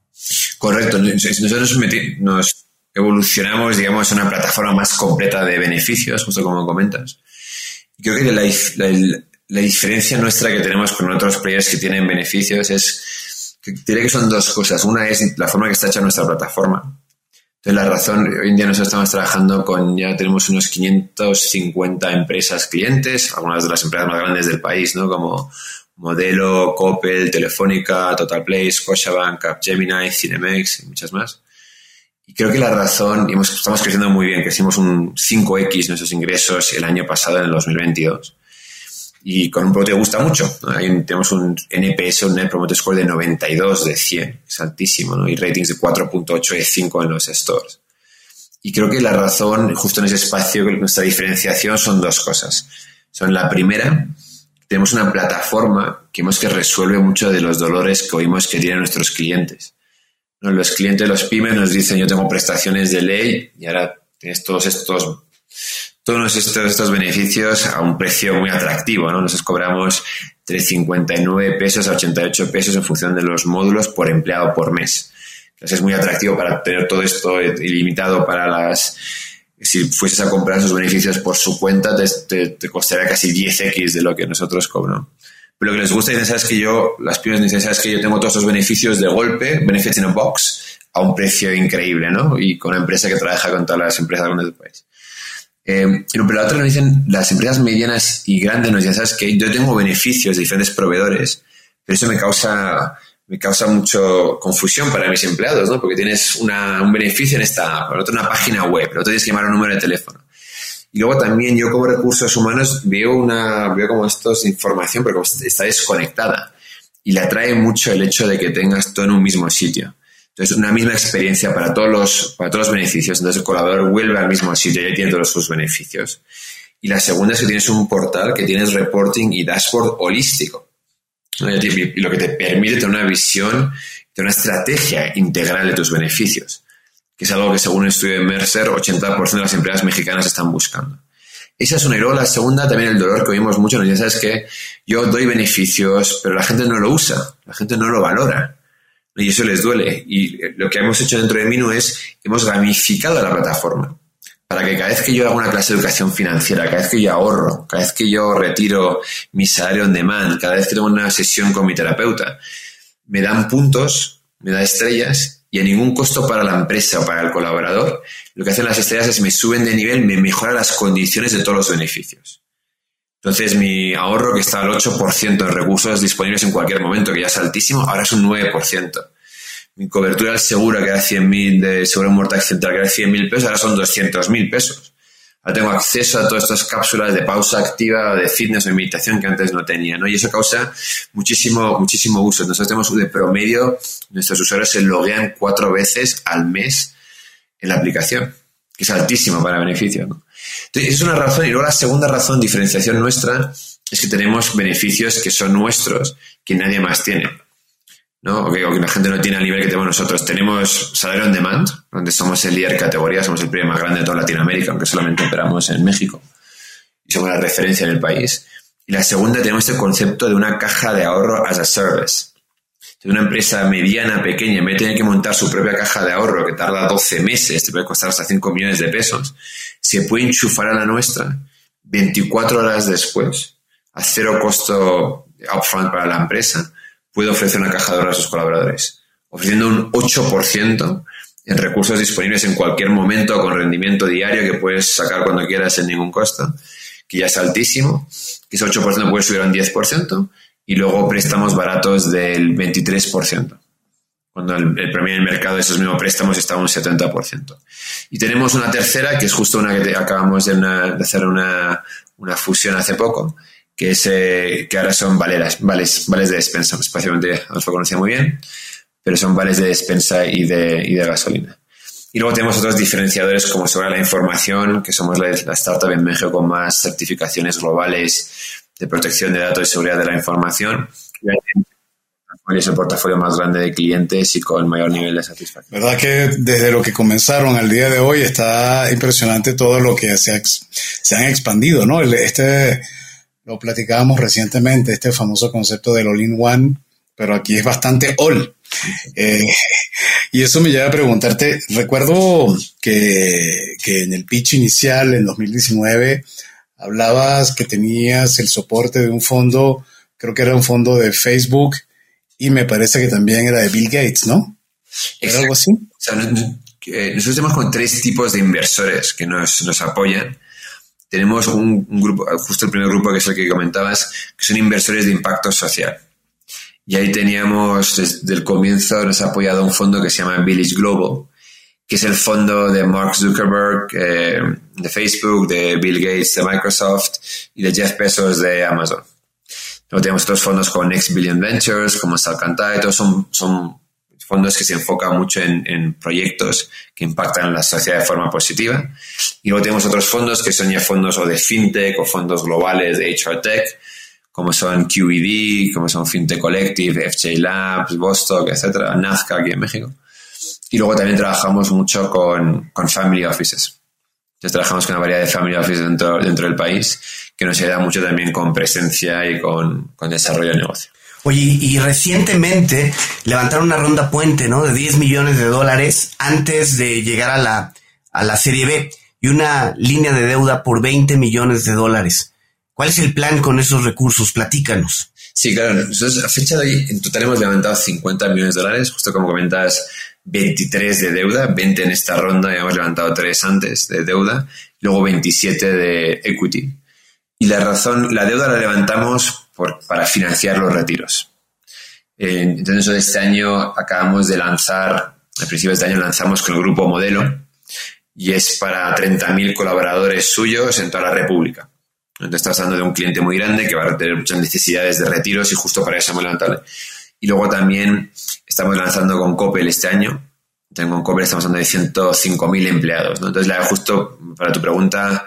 Correcto. Nosotros nos evolucionamos, digamos, a una plataforma más completa de beneficios, justo como comentas creo que la, diferencia nuestra que tenemos con otros players que tienen beneficios es que diría que son dos cosas. Una es la forma que está hecha nuestra plataforma. Entonces, la razón, hoy en día nosotros estamos trabajando con, ya tenemos unos 550 empresas clientes, algunas de las empresas más grandes del país, ¿no? Como Modelo, Coppel, Telefónica, TotalPlay, Scotiabank, Capgemini, Cinemex y muchas más. Y creo que la razón, estamos creciendo muy bien, crecimos un 5X nuestros ingresos el año pasado, en el 2022. Y con un producto que gusta mucho. tenemos un NPS, un Net Promoter Score de 92 de 100, es altísimo, ¿no? y ratings de 4.8 de 5 en los stores. Y creo que la razón, justo en ese espacio, nuestra diferenciación son dos cosas. Son la primera, tenemos una plataforma que hemos que resuelve mucho de los dolores que oímos que tienen nuestros clientes. Los clientes, los pymes nos dicen yo tengo prestaciones de ley y ahora tienes todos estos todos estos, estos beneficios a un precio muy atractivo, ¿no? Nosotros cobramos entre 59 pesos a 88 pesos en función de los módulos por empleado por mes. Entonces es muy atractivo para tener todo esto ilimitado para las... Si fueses a comprar esos beneficios por su cuenta, te, te, costaría casi 10x de lo que nosotros cobramos lo que les gusta dicen, sabes que yo, las pymes dicen, sabes que yo tengo todos esos beneficios de golpe, benefits in a box, a un precio increíble, ¿no? Y con una empresa que trabaja con todas las empresas grandes del país. Eh, pero la otra nos dicen, las empresas medianas y grandes nos dicen, sabes que yo tengo beneficios de diferentes proveedores, pero eso me causa, me causa mucho confusión para mis empleados, ¿no? Porque tienes una, un beneficio en esta otro una página web, pero otro tienes que llamar un número de teléfono. Y luego también yo como recursos humanos veo una, veo como esto es información, pero está desconectada. Y le atrae mucho el hecho de que tengas todo en un mismo sitio. Entonces Entonces, una misma experiencia para todos los, para todos los beneficios. Entonces, el colaborador vuelve al mismo sitio y tiene todos sus beneficios. Y la segunda es que tienes un portal que tienes reporting y dashboard holístico. Y lo que te permite tener una visión, tener una estrategia integral de tus beneficios, que es algo que según un estudio de Mercer, 80% de las empresas mexicanas están buscando. Esa es una. Y la segunda, también el dolor que oímos mucho, dice, sabes que yo doy beneficios, pero la gente no lo usa, la gente no lo valora. Y eso les duele. Y lo que hemos hecho dentro de Minu es, hemos gamificado la plataforma para que cada vez que yo hago una clase de educación financiera, cada vez que yo ahorro, cada vez que yo retiro mi salario on demand, cada vez que tengo una sesión con mi terapeuta, me dan puntos, me da estrellas y a ningún costo para la empresa o para el colaborador, lo que hacen las estrellas es me suben de nivel, me mejoran las condiciones de todos los beneficios. Entonces mi ahorro que está al 8% de recursos disponibles en cualquier momento, que ya es altísimo, ahora es un 9% mi cobertura al seguro, que era 100.000 de seguro de muerte accidental, que era 100.000 pesos, ahora son 200.000 pesos. Ahora tengo acceso a todas estas cápsulas de pausa activa, de fitness o de meditación que antes no tenía, ¿no? Y eso causa muchísimo, muchísimo uso. Nosotros tenemos de promedio, nuestros usuarios se loguean cuatro veces al mes en la aplicación, que es altísimo para beneficio, ¿no? Entonces, es una razón. Y luego la segunda razón, diferenciación nuestra, es que tenemos beneficios que son nuestros, que nadie más tiene. ¿No? O que, la gente no tiene al nivel que tenemos nosotros. Tenemos salario on demand, donde somos el líder categoría, somos el primer más grande de toda Latinoamérica, aunque solamente operamos en México. Y somos la referencia en el país. Y la segunda, tenemos este concepto de una caja de ahorro as a service. De una empresa mediana, pequeña, en vez de tener que montar su propia caja de ahorro, que tarda 12 meses, te puede costar hasta 5 millones de pesos, se puede enchufar a la nuestra 24 horas después, a cero costo upfront para la empresa, puede ofrecer una caja de ahorro a sus colaboradores, ofreciendo un 8% en recursos disponibles en cualquier momento con rendimiento diario que puedes sacar cuando quieras sin ningún costo, que ya es altísimo, que ese 8% puede subir a un 10% y luego préstamos baratos del 23%, cuando el, el premio del mercado de esos mismos préstamos está a un 70%. Y tenemos una tercera, que es justo una que acabamos de, hacer una, una fusión hace poco, que, es, que ahora son valeras, vales, vales de despensa. Especialmente los lo conocía muy bien, pero son vales de despensa y de, y de gasolina. Y luego tenemos otros diferenciadores como sobre la información, que somos la, startup en México con más certificaciones globales de protección de datos y seguridad de la información. Es el portafolio más grande de clientes y con mayor nivel de satisfacción. ¿Verdad que desde lo que comenzaron al día de hoy está impresionante todo lo que se, ha, se han expandido, ¿no? Este, lo platicábamos recientemente, este famoso concepto del all-in-one, pero aquí es bastante all. Eh, y eso me lleva a preguntarte, recuerdo que, que, en el pitch inicial, en 2019, hablabas que tenías el soporte de un fondo, creo que era un fondo de Facebook, y me parece que también era de Bill Gates, ¿no? ¿Era algo así? nosotros tenemos con tres tipos de inversores que nos, nos apoyan tenemos un, grupo, justo el primer grupo que es el que comentabas, que son inversores de impacto social. Y ahí teníamos, desde el comienzo, nos ha apoyado un fondo que se llama Village Global, que es el fondo de Mark Zuckerberg, eh, de Facebook, de Bill Gates, de Microsoft y de Jeff Bezos de Amazon. Luego tenemos otros fondos como Next Billion Ventures, como Salcantay, todos son, son fondos que se enfocan mucho en, proyectos que impactan la sociedad de forma positiva. Y luego tenemos otros fondos que son ya fondos o de fintech o fondos globales de HR Tech, como son QED, como son FinTech Collective, FJ Labs, Vostok, etcétera, Nazca aquí en México. Y luego también trabajamos mucho con, con family offices. Entonces trabajamos con una variedad de family offices dentro, dentro del país que nos ayuda mucho también con presencia y con, con desarrollo de negocio. Oye, y recientemente levantaron una ronda puente, ¿no? De 10 millones de dólares antes de llegar a la, a la Serie B y una línea de deuda por 20 millones de dólares. ¿Cuál es el plan con esos recursos? Platícanos. Sí, claro. Nosotros a fecha de hoy en total hemos levantado 50 millones de dólares, justo como comentas, 23 de deuda, 20 en esta ronda, ya hemos levantado 3 antes de deuda, luego 27 de equity. Y la razón, la deuda la levantamos para financiar los retiros. Eh, entonces, este año acabamos de lanzar, a principios de año lanzamos con el grupo Modelo y es para 30.000 colaboradores suyos en toda la República. Entonces, estás hablando de un cliente muy grande que va a tener muchas necesidades de retiros y justo para eso hemos levantado. Y luego también estamos lanzando con Coppel este año Tengo en Cobre estamos hablando de 105.000 empleados. Entonces, justo para tu pregunta,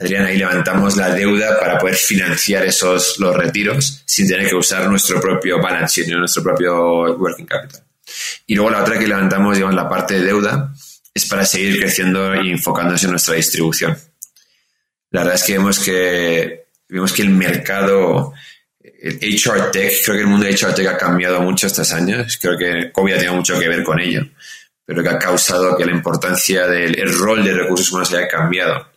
Adrián, ahí levantamos la deuda para poder financiar esos los retiros sin tener que usar nuestro propio balance sheet, nuestro propio working capital. Y luego la otra que levantamos, digamos, la parte de deuda, es para seguir creciendo y enfocándose en nuestra distribución. La verdad es que vemos que, vemos que el mercado, el HR Tech, creo que el mundo de HR Tech ha cambiado mucho estos años. Creo que COVID ha tenido mucho que ver con ello, pero que ha causado que la importancia del el rol de recursos humanos haya cambiado.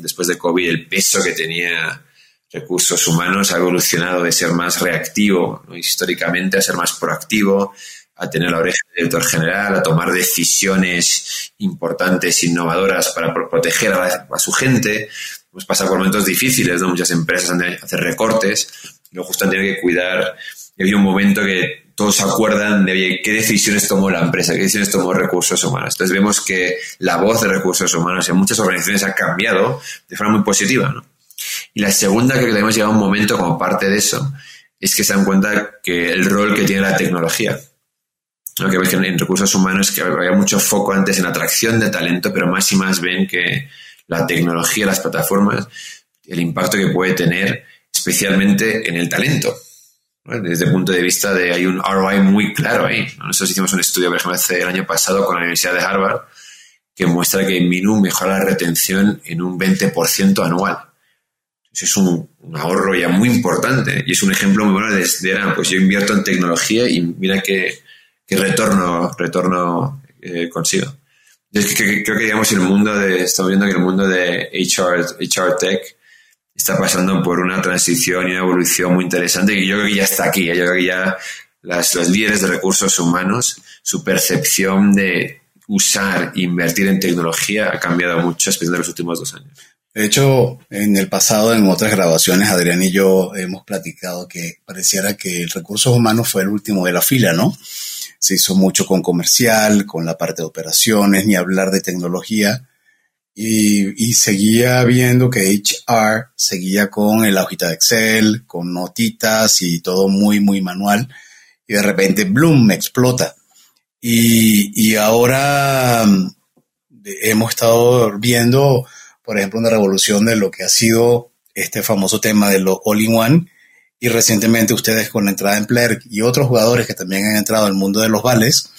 Después de COVID el peso que tenía recursos humanos ha evolucionado de ser más reactivo históricamente a ser más proactivo, a tener la oreja del director general, a tomar decisiones importantes, innovadoras para proteger a, su gente. Pues pasa por momentos difíciles, ¿no? Muchas empresas han de hacer recortes, luego justo han tenido que cuidar. Y había un momento que todos se acuerdan de qué decisiones tomó la empresa, qué decisiones tomó recursos humanos. Entonces vemos que la voz de recursos humanos en muchas organizaciones ha cambiado de forma muy positiva, ¿no? Y la segunda, que tenemos llegado a un momento como parte de eso, es que se dan cuenta que el rol que tiene la tecnología lo que ves que en recursos humanos que había mucho foco antes en atracción de talento, pero más y más ven que la tecnología, las plataformas, el impacto que puede tener, especialmente en el talento. Desde el punto de vista de hay un ROI muy claro ahí. Nosotros hicimos un estudio, por ejemplo, hace el año pasado con la Universidad de Harvard, que muestra que Minu mejora la retención en un 20% anual. Es un, ahorro ya muy importante y es un ejemplo muy bueno de, de, pues yo invierto en tecnología y mira que qué retorno, retorno eh, consigo. Yo creo que, digamos, el mundo de, estamos viendo que el mundo de HR, HR Tech está pasando por una transición y una evolución muy interesante y yo creo que ya está aquí. ¿eh? Yo creo que ya las, los líderes de recursos humanos, su percepción de usar e invertir en tecnología ha cambiado mucho, especialmente en los últimos dos años. De hecho, en el pasado, en otras grabaciones, Adrián y yo hemos platicado que pareciera que el recursos humanos fue el último de la fila, ¿no? se hizo mucho con comercial, con la parte de operaciones, ni hablar de tecnología. Y, seguía viendo que HR seguía con el hojita de Excel, con notitas y todo muy, muy manual. Y de repente, Bloom explota. Y, y ahora mm, hemos estado viendo, por ejemplo, una revolución de lo que ha sido este famoso tema de lo all-in-one y recientemente ustedes con la entrada en Plerk y otros jugadores que también han entrado al mundo de los vales,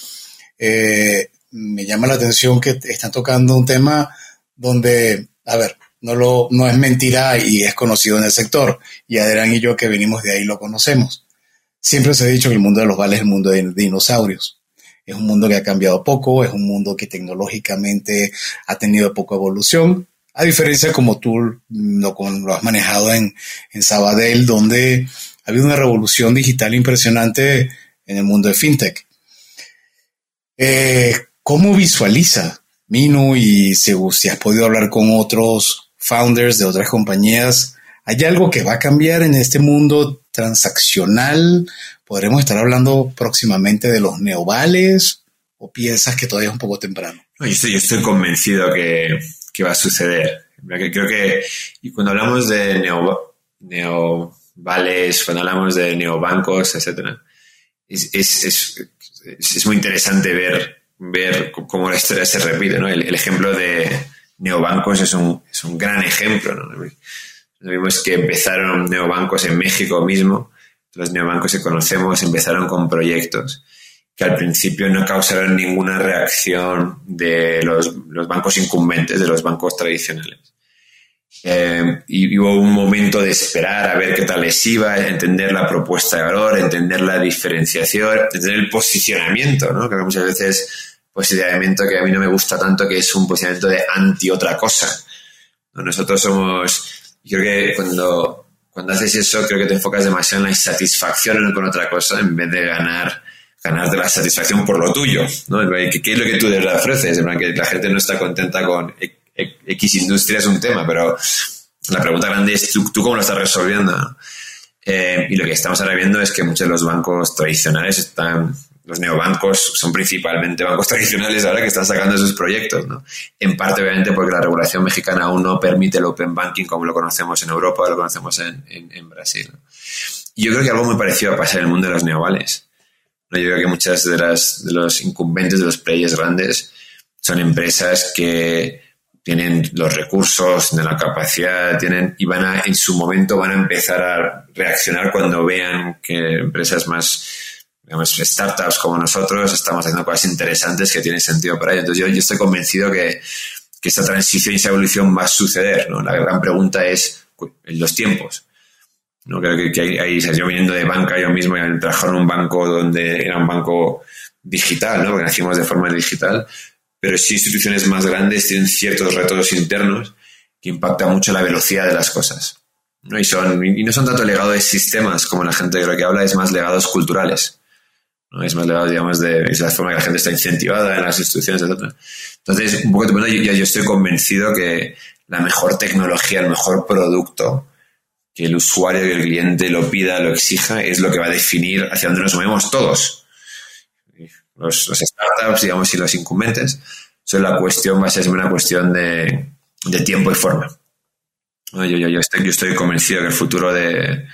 eh, me llama la atención que están tocando un tema donde, a ver, no, lo, no es mentira y es conocido en el sector. Y Adrián y yo que venimos de ahí lo conocemos. Siempre se ha dicho que el mundo de los vales es el mundo de dinosaurios. Es un mundo que ha cambiado poco, es un mundo que tecnológicamente ha tenido poca evolución, a diferencia como tú lo, has manejado en, en Sabadell, donde ha habido una revolución digital impresionante en el mundo de fintech. Eh, ¿Cómo visualiza Minu y si, si, has podido hablar con otros founders de otras compañías? ¿Hay algo que va a cambiar en este mundo transaccional? ¿Podremos estar hablando próximamente de los neovales? ¿O piensas que todavía es un poco temprano? yo estoy convencido que, que va a suceder. Creo que y cuando hablamos de neo, neovales, cuando hablamos de neobancos, es, es, muy interesante ver, ver cómo la historia se repite. ¿no? El, ejemplo de neobancos es un, es un gran ejemplo. ¿no? Que empezaron neobancos en México mismo. Los neobancos que conocemos empezaron con proyectos que al principio no causaron ninguna reacción de los, bancos incumbentes, de los bancos tradicionales. Eh, y hubo un momento de esperar a ver qué tal les iba, entender la propuesta de valor, entender la diferenciación, entender el posicionamiento, ¿no? Que muchas veces posicionamiento que a mí no me gusta tanto, que es un posicionamiento de anti otra cosa. Nosotros somos, creo que cuando, cuando haces eso, creo que te enfocas demasiado en la insatisfacción con otra cosa en vez de ganar ganarte la satisfacción por lo tuyo, ¿no? ¿Qué, es lo que tú verdad ofreces? En que la gente no está contenta con X industria es un tema, pero la pregunta grande es ¿tú, cómo lo estás resolviendo? Eh, y lo que estamos ahora viendo es que muchos de los bancos tradicionales están, los neobancos son principalmente bancos tradicionales ahora que están sacando sus proyectos, ¿no? En parte, obviamente, porque la regulación mexicana aún no permite el open banking como lo conocemos en Europa o lo conocemos en, en, Brasil. Y yo creo que algo muy parecido va a pasar en el mundo de los neovales Yo creo que muchas de, las, de los incumbentes, de los players grandes, son empresas que tienen los recursos, tienen la capacidad, tienen y van a, en su momento van a empezar a reaccionar cuando vean que empresas más, digamos, startups como nosotros estamos haciendo cosas interesantes que tienen sentido para ellos. Entonces yo, estoy convencido que, que esta transición y esa evolución va a suceder. ¿no? La gran pregunta es en los tiempos. ¿no? Creo que, que ahí, yo viniendo de banca, yo mismo trabajaba en un banco donde era un banco digital, ¿no? porque nacimos de forma digital, pero sí instituciones más grandes tienen ciertos retos internos que impactan mucho la velocidad de las cosas. ¿no? Y, son, y no son tanto legados de sistemas como la gente creo que habla, es más legados culturales. ¿no? Es más legado, digamos, de es la forma que la gente está incentivada en las instituciones, etc. Entonces, un poco, bueno, yo, yo estoy convencido que la mejor tecnología, el mejor producto, que el usuario y el cliente lo pida, lo exija, es lo que va a definir hacia dónde nos movemos todos los, startups, digamos, y los incumbentes. Eso la cuestión va a ser una cuestión de, tiempo y forma. Yo, yo, yo, estoy, yo estoy convencido que el futuro del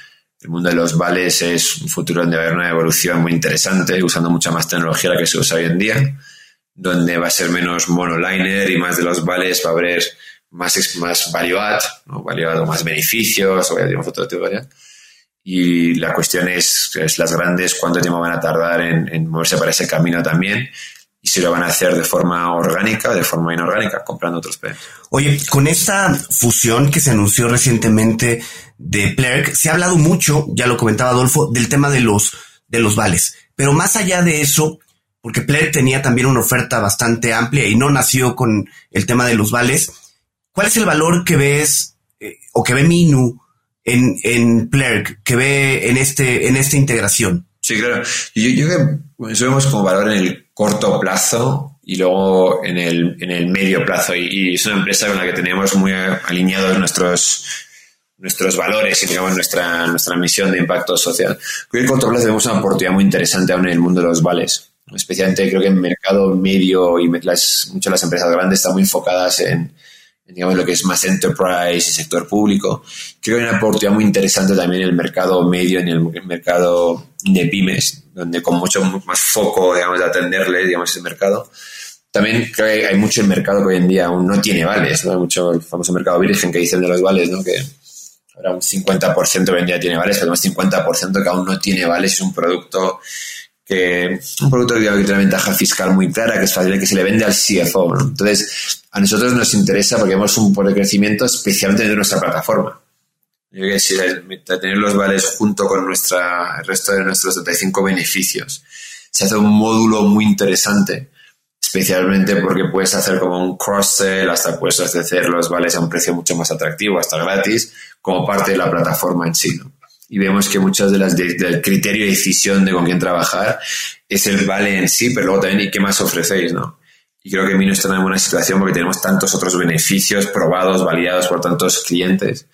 mundo de los vales es un futuro donde va a haber una evolución muy interesante, usando mucha más tecnología la que se usa hoy en día, donde va a ser menos monoliner y más de los vales va a haber más, más value add, ¿no? value add o más beneficios, o digamos, otro tipo de y la cuestión es, es las grandes, cuánto tiempo van a tardar en, moverse para ese camino también y si lo van a hacer de forma orgánica o de forma inorgánica, comprando otros PEMs. Oye, con esta fusión que se anunció recientemente de Plerk, se ha hablado mucho, ya lo comentaba Adolfo, del tema de los, de los vales. Pero más allá de eso, porque Plerk tenía también una oferta bastante amplia y no nació con el tema de los vales, ¿cuál es el valor que ves eh, o que ve Minu en, en Plerk que ve en, este, en esta integración? Sí, claro. Yo, yo que eso vemos como valor en el corto plazo y luego en el, en el medio plazo. Y, es una empresa con la que tenemos muy alineados nuestros, nuestros valores y digamos nuestra, nuestra misión de impacto social. Creo que en el corto plazo vemos una oportunidad muy interesante aún en el mundo de los vales. Especialmente creo que en mercado medio y muchas de las empresas grandes están muy enfocadas en, digamos, lo que es más enterprise y sector público. Creo que hay una oportunidad muy interesante también en el mercado medio, en el mercado de pymes, donde con mucho más foco, digamos, de atenderle, digamos, ese mercado. También creo que hay mucho el mercado que hoy en día aún no tiene vales, ¿no? Hay mucho el famoso mercado virgen que dicen de los vales, ¿no? Que ahora un 50% hoy en día tiene vales, pero más 50% que aún no tiene vales es un producto que un producto que tiene una ventaja fiscal muy clara, que es fácil que se le vende al CFO. Entonces, a nosotros nos interesa porque vemos un por de crecimiento especialmente de nuestra plataforma. Yo tener los vales junto con nuestra, el resto de nuestros 75 beneficios, se hace un módulo muy interesante, especialmente porque puedes hacer como un cross-sell, hasta puedes ofrecer los vales a un precio mucho más atractivo, hasta gratis, como parte de la plataforma en sí y vemos que muchas de las del criterio de decisión de con quién trabajar es el vale en sí, pero luego también y qué más ofrecéis, ¿no? Y creo que Mino está en una buena situación porque tenemos tantos otros beneficios probados, validados por tantos clientes.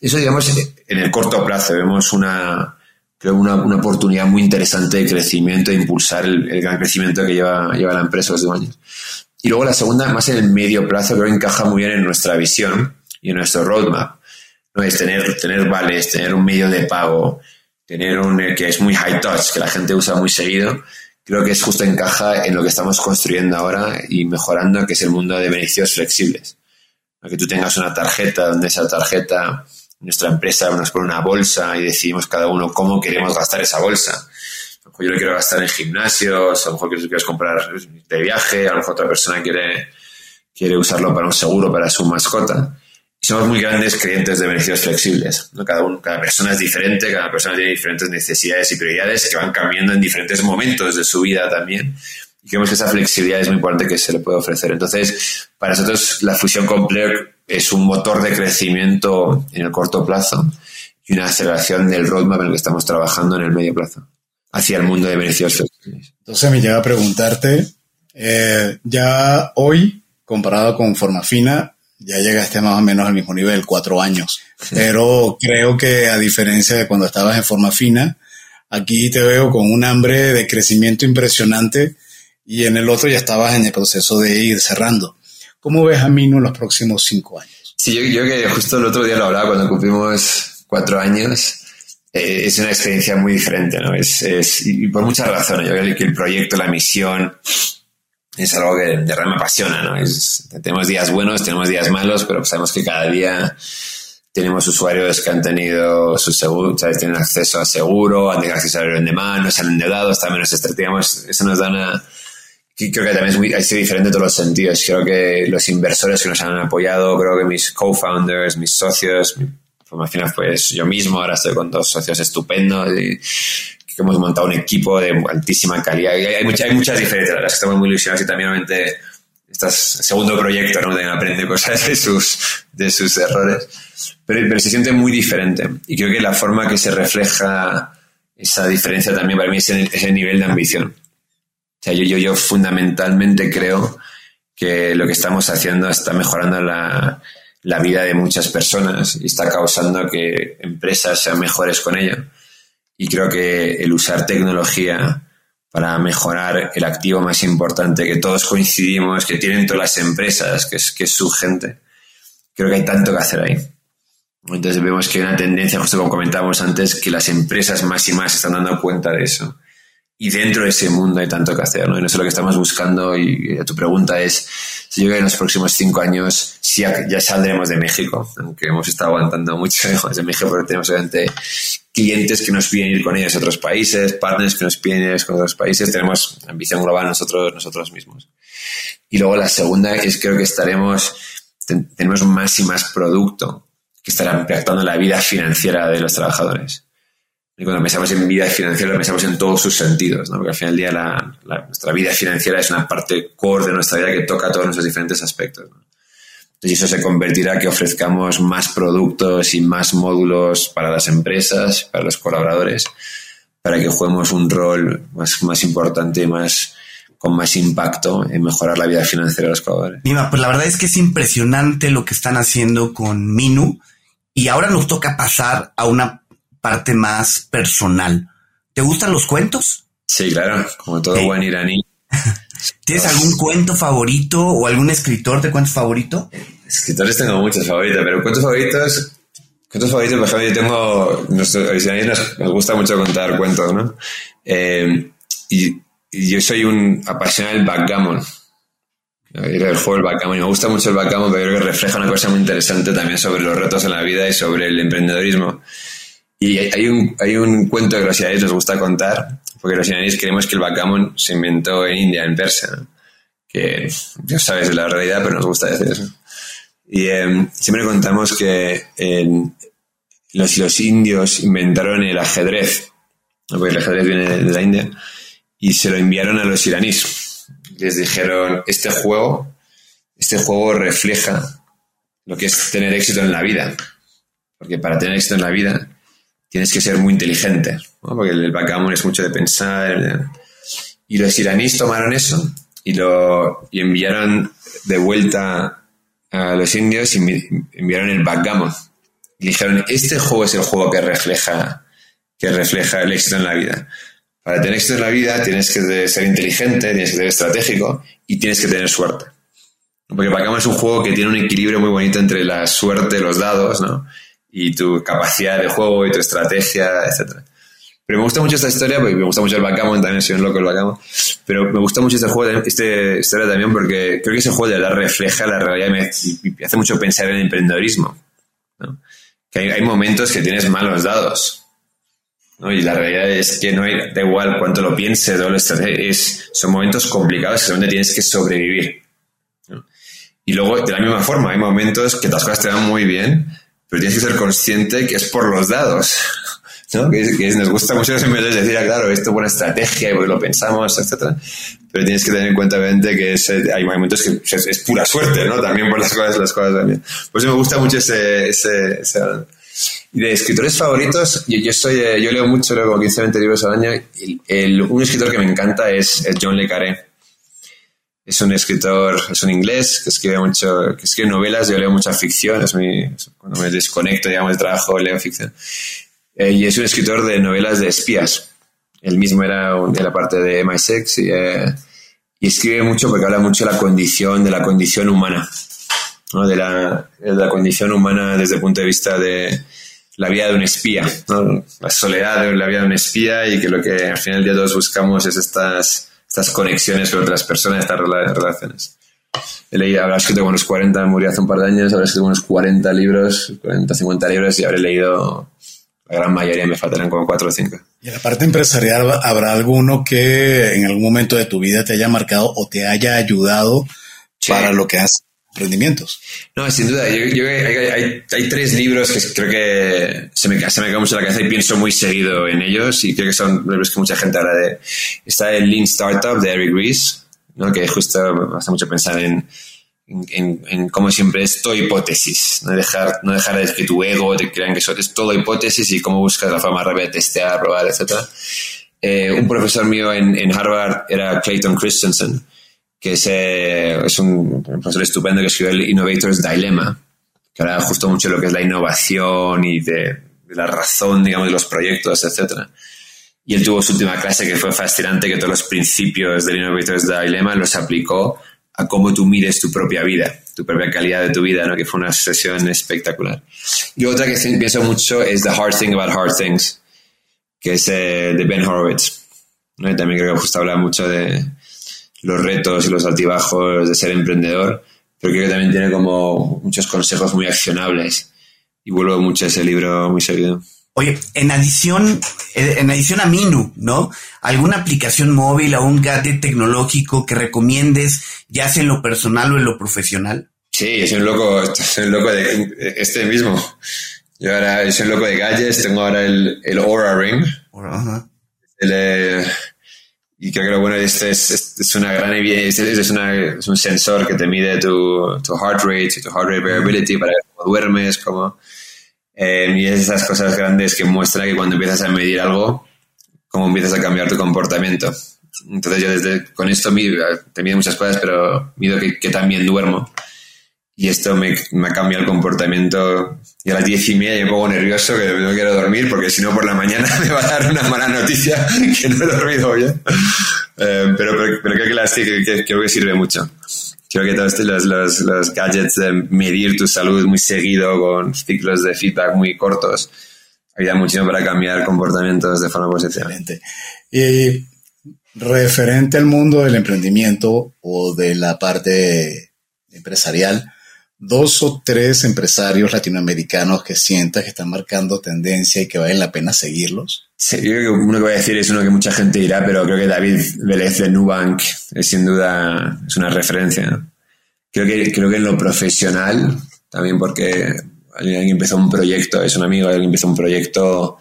Eso, digamos, en el corto plazo vemos una, creo, una, una oportunidad muy interesante de crecimiento, de impulsar el, el, gran crecimiento que lleva, lleva la empresa los años. Y luego la segunda, más en el medio plazo, creo que encaja muy bien en nuestra visión y en nuestro roadmap no es tener, tener vales, tener un medio de pago, tener un que es muy high touch, que la gente usa muy seguido, creo que es justo encaja en lo que estamos construyendo ahora y mejorando, que es el mundo de beneficios flexibles. Que tú tengas una tarjeta donde esa tarjeta, nuestra empresa nos pone una bolsa y decidimos cada uno cómo queremos gastar esa bolsa. A lo mejor yo lo quiero gastar en gimnasios, a lo mejor quieres comprar de viaje, a lo mejor otra persona quiere, quiere usarlo para un seguro para su mascota somos muy grandes creyentes de beneficios flexibles. Cada, uno, cada persona es diferente, cada persona tiene diferentes necesidades y prioridades que van cambiando en diferentes momentos de su vida también. Y creemos que esa flexibilidad es muy importante que se le puede ofrecer. Entonces, para nosotros la fusión con es un motor de crecimiento en el corto plazo y una aceleración del roadmap en el que estamos trabajando en el medio plazo hacia el mundo de beneficios flexibles. Entonces me llega a preguntarte, eh, ya hoy, comparado con Forma Fina, ya llegaste más o menos al mismo nivel, cuatro años. Pero creo que a diferencia de cuando estabas en forma fina, aquí te veo con un hambre de crecimiento impresionante y en el otro ya estabas en el proceso de ir cerrando. ¿Cómo ves a Mino en los próximos cinco años? Sí, yo, yo que justo el otro día lo hablaba cuando cumplimos cuatro años. eh, es una experiencia muy diferente, ¿no? Es, es, y por muchas razones. Yo creo que el proyecto, la misión, es algo que de verdad me apasiona, ¿no? Tenemos días buenos, tenemos días malos, pero sabemos que cada día tenemos usuarios que han tenido su seguro, ¿sabes? tienen acceso a seguro, han tenido acceso a en demanda, no se han endeudado, está menos digamos, eso nos da una... Creo que también es muy, diferente en todos los sentidos. Creo que los inversores que nos han apoyado, creo que mis co-founders, mis socios, mi, pues final pues yo mismo, ahora estoy con dos socios estupendos que hemos montado un equipo de altísima calidad. hay, hay, mucha, hay muchas diferencias, las estamos muy ilusionados y también obviamente este segundo proyecto, ¿no? De aprender cosas de sus, de sus errores. Pero, pero, se siente muy diferente. Y creo que la forma que se refleja esa diferencia también para mí es el, el nivel de ambición. O sea, yo, yo, yo fundamentalmente creo que lo que estamos haciendo está mejorando la, la vida de muchas personas y está causando que empresas sean mejores con ello. Y creo que el usar tecnología para mejorar el activo más importante que todos coincidimos, que tienen todas las empresas, que es, que es su gente. Creo que hay tanto que hacer ahí. Entonces vemos que hay una tendencia, justo como comentábamos antes, que las empresas más y más están dando cuenta de eso. Y dentro de ese mundo hay tanto que hacer, ¿no? Y eso es lo que estamos buscando. Y tu pregunta es, si yo creo que en los próximos cinco años sí ya saldremos de México, aunque hemos estado aguantando mucho de México, porque tenemos obviamente clientes que nos piden ir con ellos a otros países, partners que nos piden ir con otros países, tenemos ambición global nosotros, nosotros mismos. Y luego la segunda es creo que estaremos, tenemos más y más producto que estará impactando la vida financiera de los trabajadores. Y cuando pensamos en vida financiera, pensamos en todos sus sentidos, ¿no? porque al final del día la, nuestra vida financiera es una parte core de nuestra vida que toca todos nuestros diferentes aspectos. ¿no? Y eso se convertirá que ofrezcamos más productos y más módulos para las empresas, para los colaboradores, para que juguemos un rol más, más importante más con más impacto en mejorar la vida financiera de los colaboradores. Mima, pues la verdad es que es impresionante lo que están haciendo con Minu y ahora nos toca pasar a una parte más personal. ¿Te gustan los cuentos? Sí, claro, como todo buen iraní. ¿Tienes algún cuento favorito o algún escritor de cuentos favorito? Escritores tengo muchos favoritos, pero cuentos favoritos, cuentos favoritos, por ejemplo, yo tengo, nuestros nos, nos gusta mucho contar cuentos, ¿no? Eh, y, y, yo soy un apasionado del backgammon. El juego del backgammon. Y me gusta mucho el backgammon, pero creo que refleja una cosa muy interesante también sobre los retos en la vida y sobre el emprendedorismo. Y hay un, hay un cuento que los iraníes nos gusta contar, porque los iraníes creemos que el backgammon se inventó en India, en Persia, que ya sabes la realidad, pero nos gusta decir eso. Y eh, siempre contamos que los, los indios inventaron el ajedrez, porque el ajedrez viene de, la India, y se lo enviaron a los iraníes. Les dijeron, este juego, este juego refleja lo que es tener éxito en la vida. Porque para tener éxito en la vida tienes que ser muy inteligente, porque el backgammon es mucho de pensar. Y los iraníes tomaron eso y lo y enviaron de vuelta a los indios y enviaron el backgammon. Y dijeron, este juego es el juego que refleja, que refleja el éxito en la vida. Para tener éxito en la vida tienes que ser inteligente, tienes que ser estratégico y tienes que tener suerte. Porque backgammon es un juego que tiene un equilibrio muy bonito entre la suerte, los dados, ¿no? Y tu capacidad de juego y tu estrategia, etc. Pero me gusta mucho esta historia, porque me gusta mucho el backgammon, también soy un loco el backgammon, pero me gusta mucho este juego, esta historia también porque creo que ese juego de verdad refleja la realidad y me, hace mucho pensar en el emprendedorismo. ¿no? Que hay, hay, momentos que tienes malos dados. ¿no? Y la realidad es que no hay, da igual cuánto lo pienses, lo es, son momentos complicados donde tienes que sobrevivir. ¿no? Y luego, de la misma forma, hay momentos que las cosas te van muy bien, pero tienes que ser consciente que es por los dados. ¿no? Que, nos gusta mucho siempre decir, ah, claro, esto es buena estrategia y pues lo pensamos, etcétera. Pero tienes que tener en cuenta, obviamente, que hay momentos que es, pura suerte, ¿no? También por las cosas, las cosas también. Por eso me gusta mucho ese, ese, Y de escritores favoritos, yo, yo, soy, yo leo mucho, leo como 15 20 libros al año. Y el, un escritor que me encanta es, John Le Carré es un escritor, es un inglés que escribe mucho, que escribe novelas, yo leo mucha ficción, es mi, cuando me desconecto, digamos, del trabajo, leo ficción. Eh, y es un escritor de novelas de espías. Él mismo era de la parte de MI6 y, eh, y, escribe mucho porque habla mucho de la condición, de la condición humana, ¿no? de, la, de la condición humana desde el punto de vista de la vida de un espía, la soledad de la vida de un espía y que lo que al final del día todos buscamos es estas, estas conexiones con otras personas, estas relaciones. He leído, habrá escrito unos 40, murió hace un par de años, habrá escrito unos 40 libros, 40, 50 libros y habré leído la gran mayoría, me faltarán como 4 o 5. Y en la parte empresarial, ¿habrá alguno que en algún momento de tu vida te haya marcado o te haya ayudado para lo que has emprendimientos. No, sin duda. Yo, hay, tres libros que creo que se me, se me cae mucho la cabeza y pienso muy seguido en ellos y creo que son libros que mucha gente habla de. Está el Lean Startup de Eric Ries, ¿no? que justo me hace mucho pensar en, en, en, cómo siempre es todo hipótesis, no dejar, no dejar de que tu ego te crean que eso es todo hipótesis y cómo buscas la forma rápida de testear, probar, etc. Eh, un profesor mío en, en Harvard era Clayton Christensen que es, eh, es un profesor estupendo que escribió el Innovator's Dilemma, que habla justo mucho de lo que es la innovación y de, la razón, digamos, de los proyectos, etc. Y él tuvo su última clase que fue fascinante, que todos los principios del Innovator's Dilemma los aplicó a cómo tú mires tu propia vida, tu propia calidad de tu vida, ¿no? que fue una sesión espectacular. Y otra que pienso mucho es The Hard Thing About Hard Things, que es eh, de Ben Horowitz. ¿no? Y también creo que justo habla mucho de, los retos y los altibajos de ser emprendedor, pero creo que también tiene como muchos consejos muy accionables y vuelvo mucho a ese libro muy seguido. Oye, en adición, eh, en adición a Minu, ¿no? ¿Alguna aplicación móvil o un gadget tecnológico que recomiendes, ya sea en lo personal o en lo profesional? Sí, soy un loco, soy un loco de este mismo. Yo ahora soy un loco de gadgets, tengo ahora el, el Aura Ring. El, eh, y creo que bueno este es, es, una gran es, es, un sensor que te mide tu, tu heart rate y tu heart rate variability para ver cómo duermes, cómo... Eh, y es esas cosas grandes que muestra que cuando empiezas a medir algo, cómo empiezas a cambiar tu comportamiento. Entonces yo desde, con esto mido, te mido muchas cosas, pero mido que también duermo y esto me, me, ha cambiado el comportamiento. Y a las diez y media me pongo nervioso que no quiero dormir porque si no por la mañana me va a dar una mala noticia que no he dormido bien. Eh, pero, pero, creo que, la, sí, que, creo que sirve mucho. Creo que todos los, los, los, gadgets de medir tu salud muy seguido con ciclos de feedback muy cortos ayuda muchísimo para cambiar comportamientos de forma positiva. Y referente al mundo del emprendimiento o de la parte empresarial, dos o tres empresarios latinoamericanos que sientas que están marcando tendencia y que vale la pena seguirlos? Sí, yo creo que uno que voy a decir es uno que mucha gente dirá, pero creo que David Vélez de Nubank es sin duda es una referencia. Creo que, creo que en lo profesional, también porque alguien empezó un proyecto, es un amigo, alguien empezó un proyecto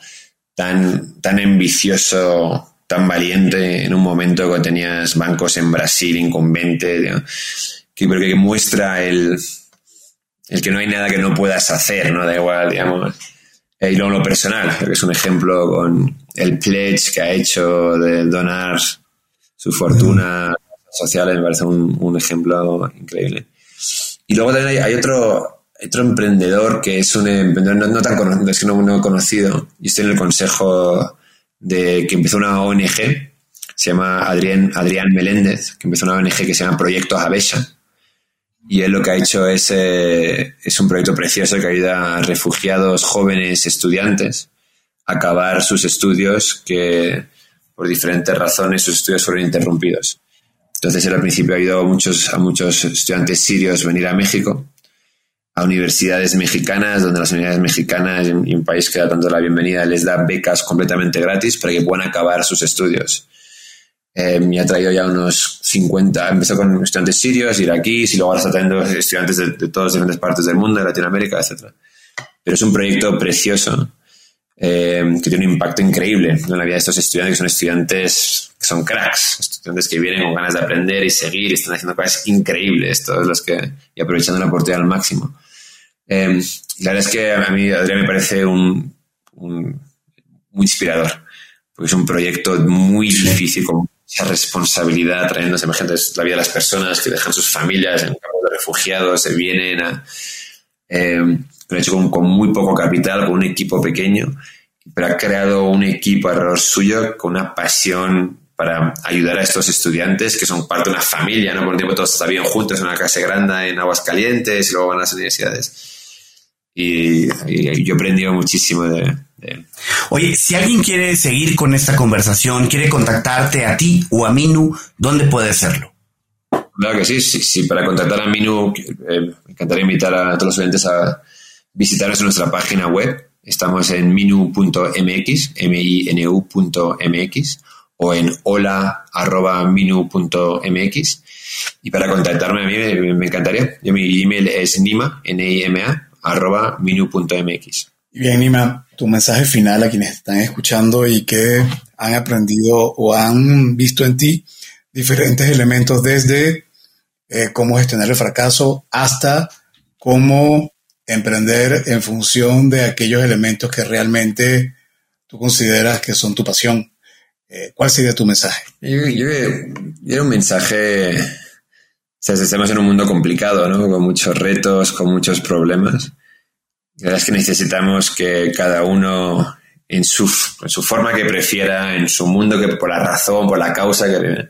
tan, tan ambicioso, tan valiente en un momento que tenías bancos en Brasil incumbentes, que, que muestra el, el que no hay nada que no puedas hacer, ¿no? Da igual, digamos. Y luego lo personal, que es un ejemplo con el pledge que ha hecho de donar su fortuna social, me parece un, ejemplo increíble. Y luego también hay, otro, otro emprendedor que es un emprendedor no, tan conocido, es que no, no, conocido, y estoy en el consejo de que empezó una ONG, se llama Adrián, Adrián Meléndez, que empezó una ONG que se llama Proyecto Avesa, y él lo que ha hecho es, eh, es un proyecto precioso que ayuda a refugiados jóvenes estudiantes a acabar sus estudios que por diferentes razones sus estudios fueron interrumpidos. Entonces él al principio ha ayudado a muchos, a muchos estudiantes sirios venir a México, a universidades mexicanas, donde las universidades mexicanas y un país que da tanto la bienvenida les da becas completamente gratis para que puedan acabar sus estudios. Eh, me ha traído ya unos 50, empezó con estudiantes sirios, iraquíes y luego ahora está trayendo estudiantes de, de todas diferentes partes del mundo, de Latinoamérica, etc. Pero es un proyecto precioso eh, que tiene un impacto increíble en la vida de estos estudiantes, que son estudiantes que son cracks, estudiantes que vienen con ganas de aprender y seguir y están haciendo cosas increíbles, todos los que, y aprovechando la oportunidad al máximo. Eh, la verdad es que a mí, Adrián, me parece un, un muy inspirador, porque es un proyecto muy difícil, con esa responsabilidad trayéndose emergentes la vida de las personas que dejan sus familias en campos de refugiados, se vienen a... Eh, lo ha hecho con, con, muy poco capital, con un equipo pequeño, pero ha creado un equipo alrededor suyo con una pasión para ayudar a estos estudiantes que son parte de una familia, ¿no? Por un tiempo todos están bien juntos en una casa grande en Aguascalientes y luego van a las universidades. y, yo he aprendido muchísimo de, Oye, si alguien quiere seguir con esta conversación, quiere contactarte a ti o a Minu, ¿dónde puede hacerlo? Claro que sí, sí, para contactar a Minu, eh, me encantaría invitar a todos los oyentes a visitarnos en nuestra página web. Estamos en minu.mx, m-i-n-u.mx, o en hola.minu.mx. Y para contactarme a mí me, encantaría. Yo, mi email es nima, n-i-m-a, arroba minu.mx. Bien, Nima, tu mensaje final a quienes están escuchando y que han aprendido o han visto en ti diferentes elementos desde eh, cómo gestionar el fracaso hasta cómo emprender en función de aquellos elementos que realmente tú consideras que son tu pasión. Eh, ¿Cuál sería tu mensaje? Yo, yo, un mensaje, o estamos en un mundo complicado, ¿no? Con muchos retos, con muchos problemas. Es que necesitamos que cada uno en su, en su forma que prefiera, en su mundo, que por la razón, por la causa que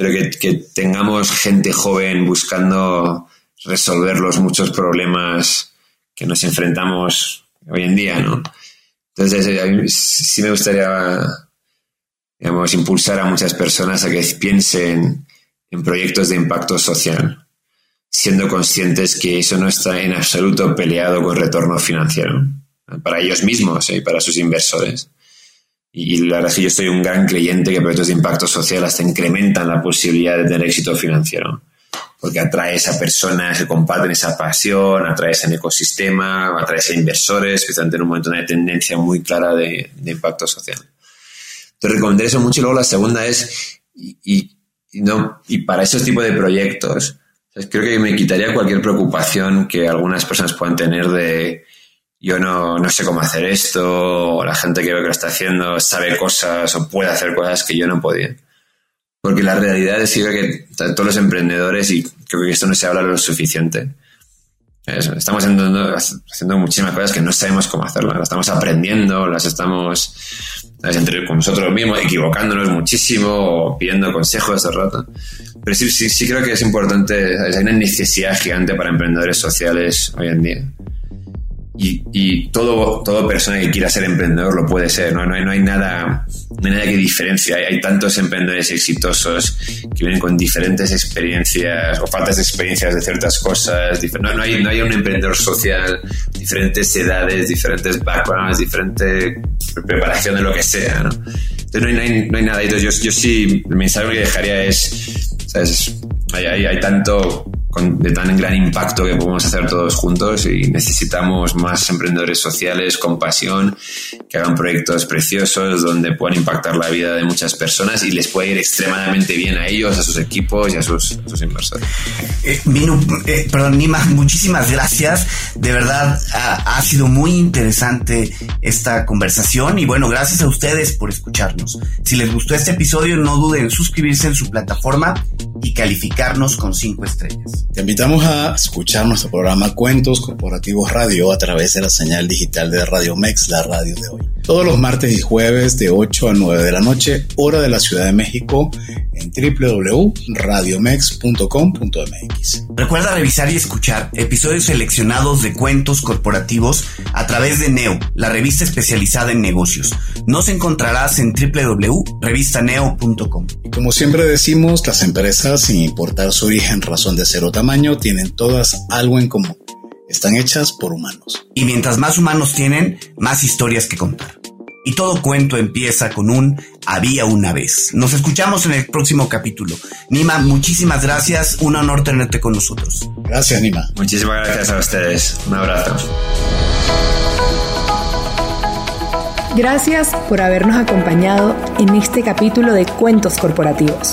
pero que, tengamos gente joven buscando resolver los muchos problemas que nos enfrentamos hoy en día, ¿no? Entonces, a mí sí me gustaría, impulsar a muchas personas a que piensen en proyectos de impacto social, siendo conscientes que eso no está en absoluto peleado con retorno financiero, para ellos mismos y para sus inversores. Y la verdad es que yo soy un gran creyente que proyectos de impacto social hasta incrementan la posibilidad de tener éxito financiero. Porque atraes a personas que comparten esa pasión, atraes a ecosistema, atraes a inversores están en un momento de tendencia muy clara de, impacto social. Entonces, recomendaría eso mucho. Y luego la segunda es, y, no, y para esos tipos de proyectos, creo que me quitaría cualquier preocupación que algunas personas puedan tener de yo no, no, sé cómo hacer esto, o la gente que veo que lo está haciendo sabe cosas o puede hacer cosas que yo no podía. Porque la realidad es que todos los emprendedores, y creo que esto no se habla lo suficiente, estamos haciendo muchísimas cosas que no sabemos cómo hacerlas, las estamos aprendiendo, las estamos entre con nosotros mismos, equivocándonos muchísimo pidiendo consejos de rato. Pero sí, sí, sí creo que es importante, hay una necesidad gigante para emprendedores sociales hoy en día y, y, todo, todo persona que quiera ser emprendedor lo puede ser, ¿no? No, hay, no hay nada, no hay nada que diferencia. Hay, hay, tantos emprendedores exitosos que vienen con diferentes experiencias o faltas de experiencias de ciertas cosas. No, no, hay, no hay un emprendedor social, diferentes edades, diferentes backgrounds, diferente preparación de lo que sea, ¿no? Entonces no hay, no hay, no hay nada. Entonces yo, yo sí, el mensaje que dejaría es, ¿sabes? Hay, hay, hay tanto de tan gran impacto que podemos hacer todos juntos y necesitamos más emprendedores sociales con pasión que hagan proyectos preciosos donde puedan impactar la vida de muchas personas y les puede ir extremadamente bien a ellos, a sus equipos y a sus, inversores. Eh, eh, perdón, Nima, muchísimas gracias. De verdad ha, ha sido muy interesante esta conversación y bueno, gracias a ustedes por escucharnos. Si les gustó este episodio, no duden en suscribirse en su plataforma y calificarnos con cinco estrellas. Te invitamos a escuchar nuestro programa Cuentos Corporativos Radio a través de la señal digital de Radio Mex, la radio de hoy. Todos los martes y jueves de 8 a 9 de la noche, hora de la Ciudad de México, en www.radiomex.com.mx. Recuerda revisar y escuchar episodios seleccionados de cuentos corporativos a través de Neo, la revista especializada en negocios. Nos encontrarás en www.revistaneo.com. Como siempre decimos, las empresas, sin importar su origen, razón de ser tamaño, tienen todas algo en común. Están hechas por humanos. Y mientras más humanos tienen, más historias que contar. Y todo cuento empieza con un había una vez. Nos escuchamos en el próximo capítulo. Nima, muchísimas gracias. Un honor tenerte con nosotros. Gracias, Nima. Muchísimas gracias a ustedes. Un abrazo. Gracias por habernos acompañado en este capítulo de Cuentos Corporativos.